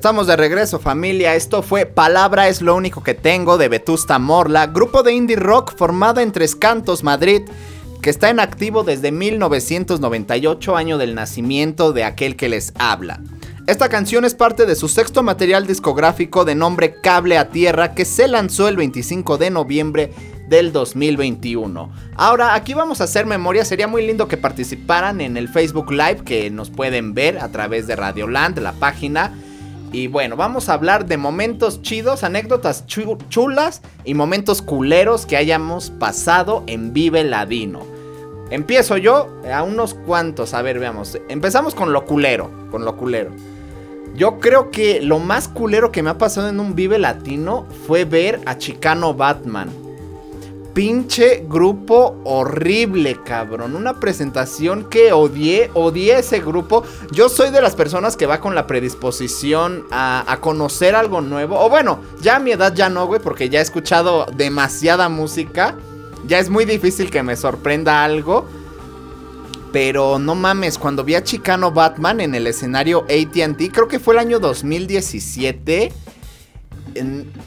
Estamos de regreso familia, esto fue Palabra es lo único que tengo de Vetusta Morla, grupo de indie rock formado en Tres Cantos, Madrid, que está en activo desde 1998, año del nacimiento de aquel que les habla. Esta canción es parte de su sexto material discográfico de nombre Cable a Tierra que se lanzó el 25 de noviembre del 2021. Ahora, aquí vamos a hacer memoria. Sería muy lindo que participaran en el Facebook Live que nos pueden ver a través de Radioland, la página. Y bueno, vamos a hablar de momentos chidos, anécdotas chulas y momentos culeros que hayamos pasado en Vive Ladino. Empiezo yo a unos cuantos, a ver, veamos. Empezamos con lo culero, con lo culero. Yo creo que lo más culero que me ha pasado en un Vive Latino fue ver a Chicano Batman. Pinche grupo horrible, cabrón. Una presentación que odié, odié ese grupo. Yo soy de las personas que va con la predisposición a, conocer algo nuevo. O bueno, ya a mi edad ya no, güey, porque ya he escuchado demasiada música. Ya es muy difícil que me sorprenda algo. Pero no mames, cuando vi a Chicano Batman en el escenario ATT, creo que fue el año 2017.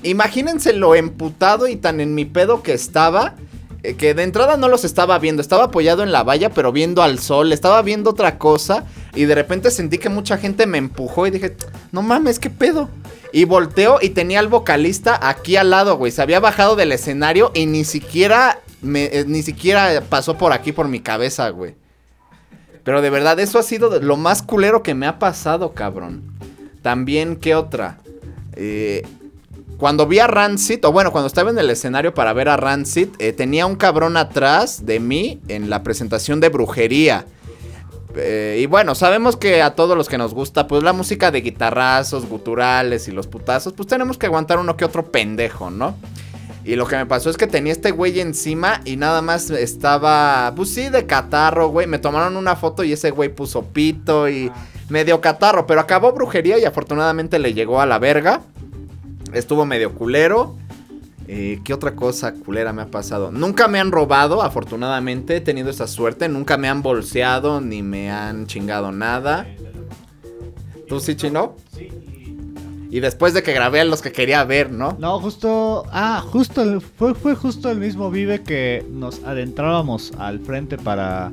Imagínense lo emputado y tan en mi pedo que estaba. eh, que de entrada no los estaba viendo, estaba apoyado en la valla, pero viendo al sol, estaba viendo otra cosa. Y de repente sentí que mucha gente me empujó y dije, no mames, qué pedo. Y volteo y tenía al vocalista aquí al lado, güey. Se había bajado del escenario y ni siquiera, eh, ni siquiera pasó por aquí por mi cabeza, güey. Pero de verdad, eso ha sido lo más culero que me ha pasado, cabrón. También, ¿qué otra? Eh, cuando vi a Rancid, o bueno, cuando estaba en el escenario para ver a Rancid, eh, tenía un cabrón atrás de mí en la presentación de brujería. Eh, y bueno, sabemos que a todos los que nos gusta, pues la música de guitarrazos, guturales y los putazos, pues tenemos que aguantar uno que otro pendejo, ¿no? Y lo que me pasó es que tenía este güey encima y nada más estaba, pues sí, de catarro, güey. Me tomaron una foto y ese güey puso pito y medio catarro, pero acabó brujería y afortunadamente le llegó a la verga. Estuvo medio culero. Eh, ¿Qué otra cosa culera me ha pasado? Nunca me han robado, afortunadamente, he tenido esa suerte. Nunca me han bolseado ni me han chingado nada. ¿Tú sí, chino? Sí. Y después de que grabé a los que quería ver, ¿no? No, justo. Ah, justo. fue, justo el mismo Vive que nos adentrábamos al frente para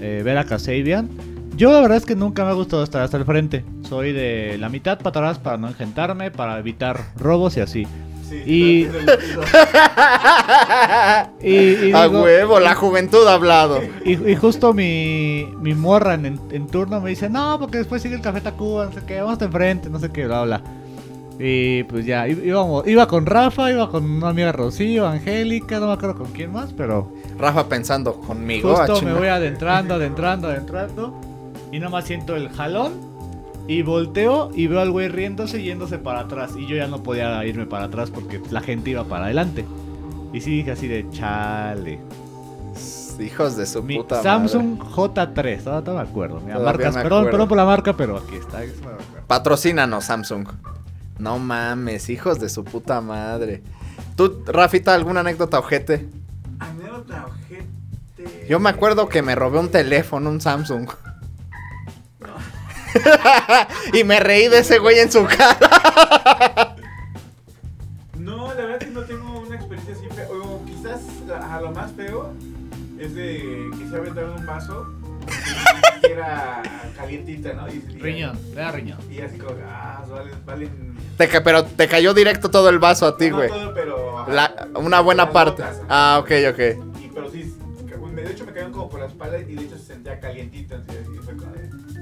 eh, ver a Kasabian. Yo la verdad es que nunca me ha gustado estar hasta el frente. Soy de la mitad para atrás para no engentarme, para evitar robos y así. Y- Y, y a huevo, la juventud ha hablado. Y, y justo mi, mi morra en, en turno me dice, no, porque después sigue el Café Tacuba, no sé qué, vamos hasta enfrente, no sé qué, bla, bla. Y pues ya, íbamos, iba con Rafa, iba con una amiga Rocío, Angélica, no me acuerdo con quién más, pero Rafa pensando conmigo. justo me voy adentrando, adentrando, adentrando. Y nomás siento el jalón. Y volteo y veo al güey riéndose y yéndose para atrás. Y yo ya no podía irme para atrás porque la gente iba para adelante. Y sí dije así de chale. Hijos de su Mi puta Samsung J3, todavía no me acuerdo. Mira, marcas, me perdón, acuerdo. perdón por la marca, pero aquí está. Patrocínanos, Samsung. No mames, hijos de su puta madre. ¿Tú, Rafita, alguna anécdota ojete? Anécdota ojete. Yo me acuerdo que me robé un teléfono, un Samsung. y me reí de ese güey en su cara. No, la verdad es que no tengo una experiencia así fea. O quizás a lo más feo es de que se aventaron un vaso y era calientita, ¿no? Y, y- Riñón, le da riñón. Y así como, ah, valen. valen Te ca- pero te cayó directo todo el vaso a ti, no güey. todo, pero. ajá, La- una buena parte. Ah, ok, ok. Y, pero sí, de hecho me cayeron como por la espalda y de hecho se sentía calientita. así,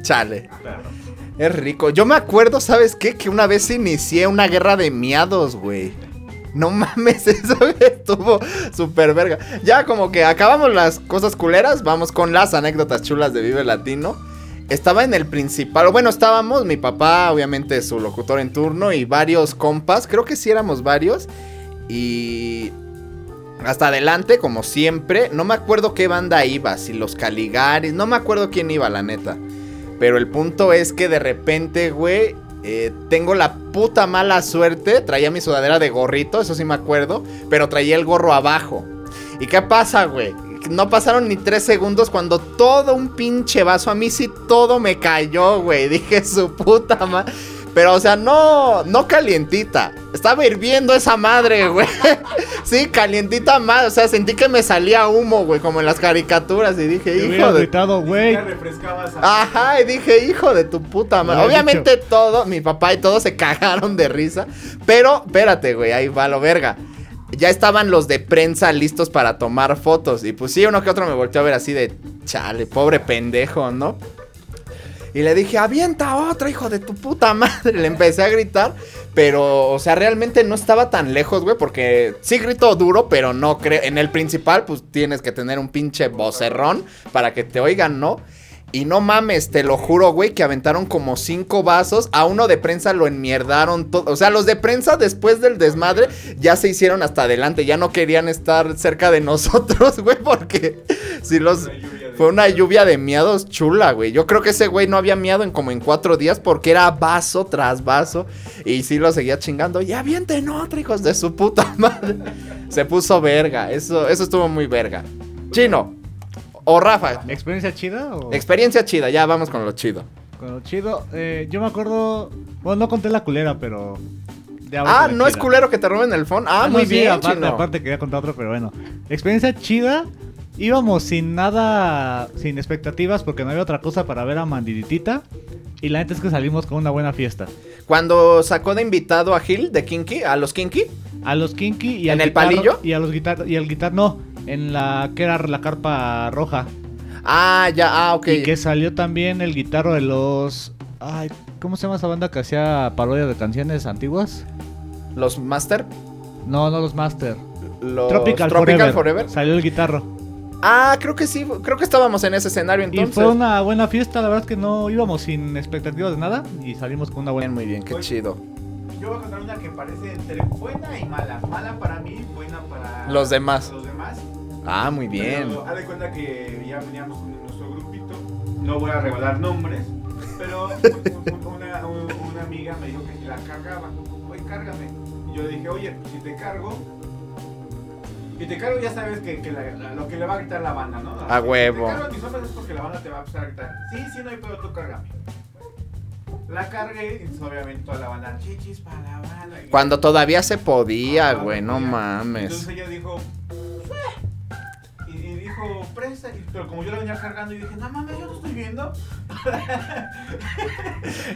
Chale. claro. Es rico. Yo me acuerdo, ¿sabes qué? Que una vez inicié una guerra de miados, güey. No mames, eso estuvo súper verga. Ya como que acabamos las cosas culeras, vamos con las anécdotas chulas de Vive Latino. Estaba en el principal, o bueno, estábamos, mi papá, obviamente su locutor en turno y varios compas, creo que sí éramos varios. Y hasta adelante, como siempre, no me acuerdo qué banda iba, si los Caligaris, no me acuerdo quién iba, la neta. Pero el punto es que de repente, güey, eh, tengo la puta mala suerte. Traía mi sudadera de gorrito, eso sí me acuerdo. Pero traía el gorro abajo. ¿Y qué pasa, güey? No pasaron ni tres segundos cuando todo un pinche vaso, a mí sí todo me cayó, güey. Dije su puta madre. Pero, o sea, no, no calientita. Estaba hirviendo esa madre, güey. Sí, calientita más. O sea, sentí que me salía humo, güey, como en las caricaturas. Y dije, Te hijo de. gritado, güey. Ya refrescabas a... Ajá, y dije, hijo de tu puta madre. Obviamente todo, mi papá y todos se cagaron de risa. Pero, espérate, güey, ahí va lo verga. Ya estaban los de prensa listos para tomar fotos. Y pues sí, uno que otro me volteó a ver así de, chale, pobre pendejo, ¿no? Y le dije, avienta otra, hijo de tu puta madre. Le empecé a gritar. Pero, o sea, realmente no estaba tan lejos, güey. Porque sí grito duro, pero no creo. En el principal, pues tienes que tener un pinche vocerrón para que te oigan, ¿no? Y no mames, te lo juro, güey, que aventaron como cinco vasos. A uno de prensa lo enmierdaron todo. O sea, los de prensa después del desmadre ya se hicieron hasta adelante. Ya no querían estar cerca de nosotros, güey, porque si los. Fue una lluvia de miados chula, güey. Yo creo que ese güey no había miado en como en cuatro días porque era vaso tras vaso. Y sí lo seguía chingando. Ya avienten otro, hijos de su puta madre. Se puso verga. Eso, eso estuvo muy verga. Chino. O Rafa. ¿Experiencia chida o...? Experiencia chida, ya vamos con lo chido. Con lo chido, eh, yo me acuerdo... Bueno, no conté la culera, pero... Ah, no es culero que te roben el phone. Ah, Ah, muy no, sí, bien, aparte, chino. aparte quería contar otro, pero bueno. Experiencia chida. Íbamos sin nada, sin expectativas, porque no había otra cosa para ver a Mandiditita. Y la neta es que salimos con una buena fiesta. Cuando sacó de invitado a Gil de Kinky, a los Kinky. A los Kinky y ¿En al el guitarro- palillo? Y a los guitar y al guitar no, en la que era la carpa roja. Ah, ya, ah, ok. Y que salió también el guitarro de los ay, ¿cómo se llama esa banda que hacía parodias de canciones antiguas? Los Master. No, no los Master. Los Tropical, Forever. Salió el guitarro. Ah, creo que sí. Creo que estábamos en ese escenario entonces. Y fue una buena fiesta, la verdad es que no íbamos sin expectativas de nada y salimos con una buena. muy bien, qué Oye. chido. Yo voy a contar una que parece entre buena y mala. Mala para mí, buena para Los demás. Los demás. Ah, muy bien. Pero haz de cuenta que ya veníamos con nuestro grupito. No voy a revelar nombres. Pero un- un- una, un- una amiga me dijo que la cargaba. Oye, cárgame. Y yo le dije, oye, pues, si te cargo. Si te cargo, ya sabes que, que la- la- lo que le va a gritar la banda, ¿no? A huevo. Si te cargo a mis hombres es porque la banda te va a empezar a gritar. Sí, sí, no hay pedo, tú cárgame. La cargué y pues, obviamente toda la banda, chichis para la banda. Y- Cuando todavía se podía, Ah, güey, no mames. Entonces ella dijo, y, y dijo, presta, y- pero como yo la venía cargando y dije, no mames, yo no estoy viendo.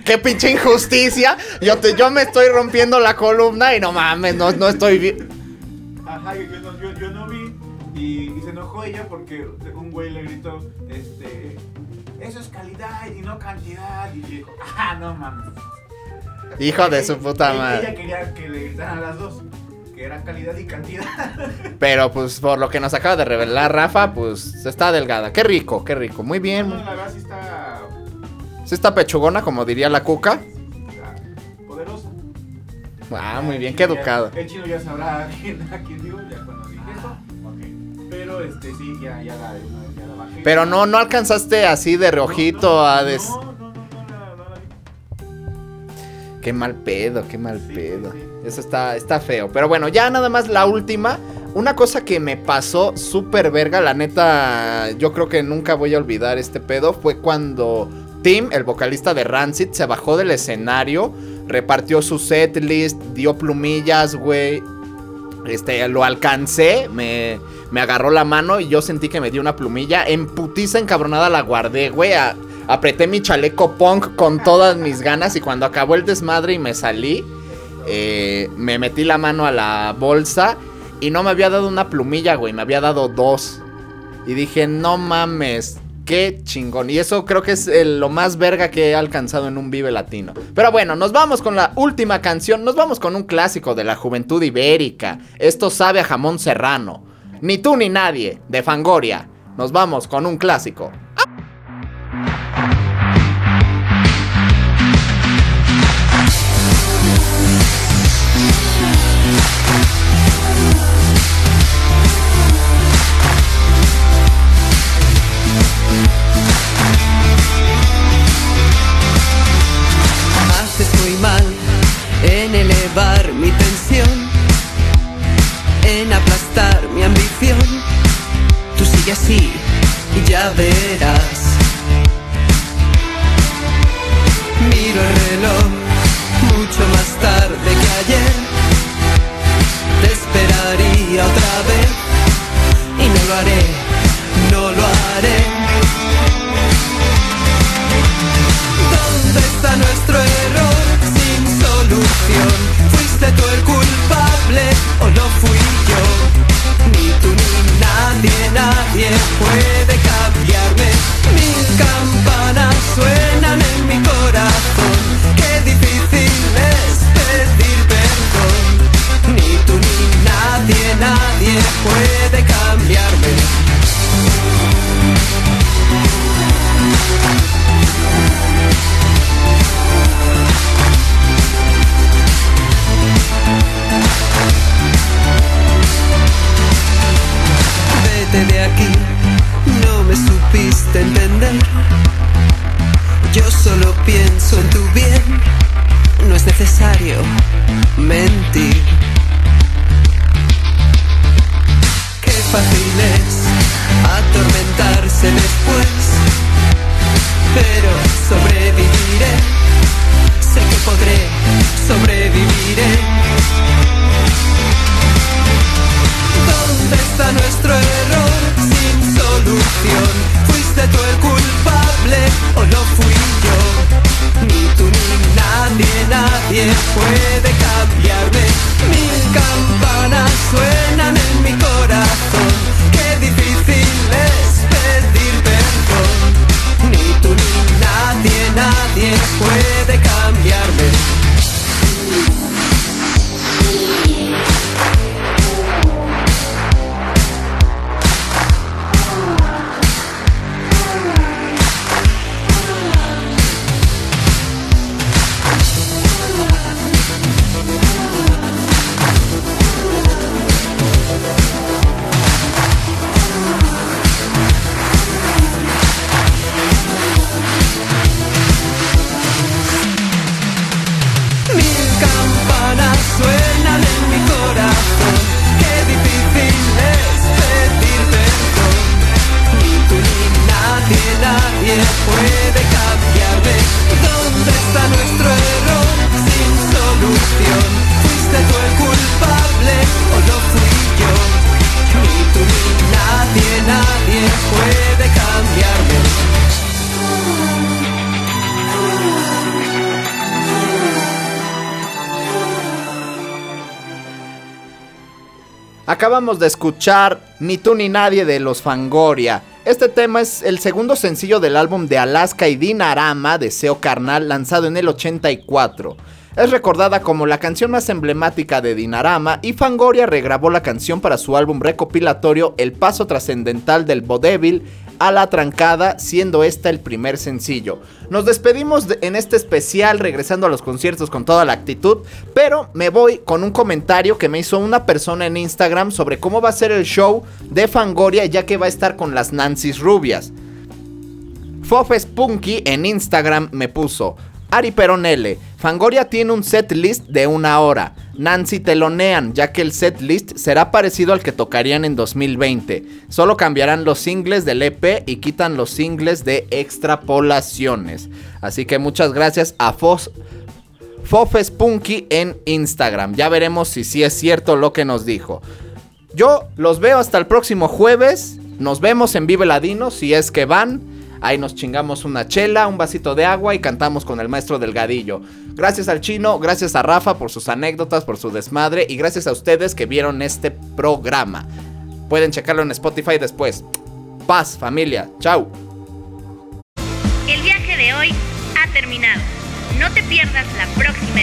Qué pinche injusticia. Yo, te, yo me estoy rompiendo la columna y no mames, no, no estoy bien. Ajá, yo, yo no, yo, yo no vi. Y, y se enojó ella porque un güey le gritó, este, eso es calidad y no cantidad. Y dijo, ah, no mames. Hijo de su puta Ella- Ella madre. quería que le gritaran las dos, que eran calidad y cantidad. Pero pues por lo que nos acaba de revelar Rafa, pues está delgada. Qué rico, qué rico. Muy bien. No, la verdad sí está, Sí está pechugona, como diría la cuca. Ah, muy bien, qué educado. El chino ya sabrá a quién, a quién digo ya cuando dije eso. Pero este sí, ya, ya, la, ya la bajé. Pero no, no alcanzaste así de reojito a des... No, no, no, no, no vi. Qué mal pedo, qué mal Sí, pedo. sí, sí. Eso está, está feo. Pero bueno, ya nada más la última. Una cosa que me pasó súper verga, la neta, yo creo que nunca voy a olvidar este pedo, fue cuando Tim, el vocalista de Rancid, se bajó del escenario, repartió su setlist, dio plumillas, güey. Este, lo alcancé, me, me agarró la mano y yo sentí que me dio una plumilla. En putiza encabronada la guardé, güey. apreté mi chaleco punk con todas mis ganas y cuando acabó el desmadre y me salí, eh, me metí la mano a la bolsa y no me había dado una plumilla, güey. Me había dado dos. Y dije, no mames. Qué chingón. Y eso creo que es el- lo más verga que he alcanzado en un Vive Latino. Pero bueno, nos vamos con la última canción. Nos vamos con un clásico de la juventud ibérica. Esto sabe a jamón serrano. Ni tú ni nadie, de Fangoria. Nos vamos con un clásico. Y Acabamos de escuchar Ni tú ni nadie de los Fangoria. Este tema es el segundo sencillo del álbum de Alaska y Dinarama, Deseo Carnal, lanzado en el 84. Es recordada como la canción más emblemática de Dinarama y Fangoria regrabó la canción para su álbum recopilatorio El Paso Trascendental del Vodevil a la trancada, siendo esta el primer sencillo. Nos despedimos de- en este especial regresando a los conciertos con toda la actitud, pero me voy con un comentario que me hizo una persona en Instagram sobre cómo va a ser el show de Fangoria ya que va a estar con las Nancy's Rubias. Fofes Punky en Instagram me puso. Ari Peronele, Fangoria tiene un set list de una hora. Nancy telonean, ya que el set list será parecido al que tocarían en 2020. Solo cambiarán los singles del EP y quitan los singles de extrapolaciones. Así que muchas gracias a Fos Fofes Punky en Instagram. Ya veremos si sí es cierto lo que nos dijo. Yo los veo hasta el próximo jueves. Nos vemos en Vive Ladino si es que van. Ahí nos chingamos una chela, un vasito de agua y cantamos con el maestro Delgadillo. Gracias al chino, gracias a Rafa por sus anécdotas, por su desmadre y gracias a ustedes que vieron este programa. Pueden checarlo en Spotify después. Paz, familia. Chau. El viaje de hoy ha terminado. No te pierdas la próxima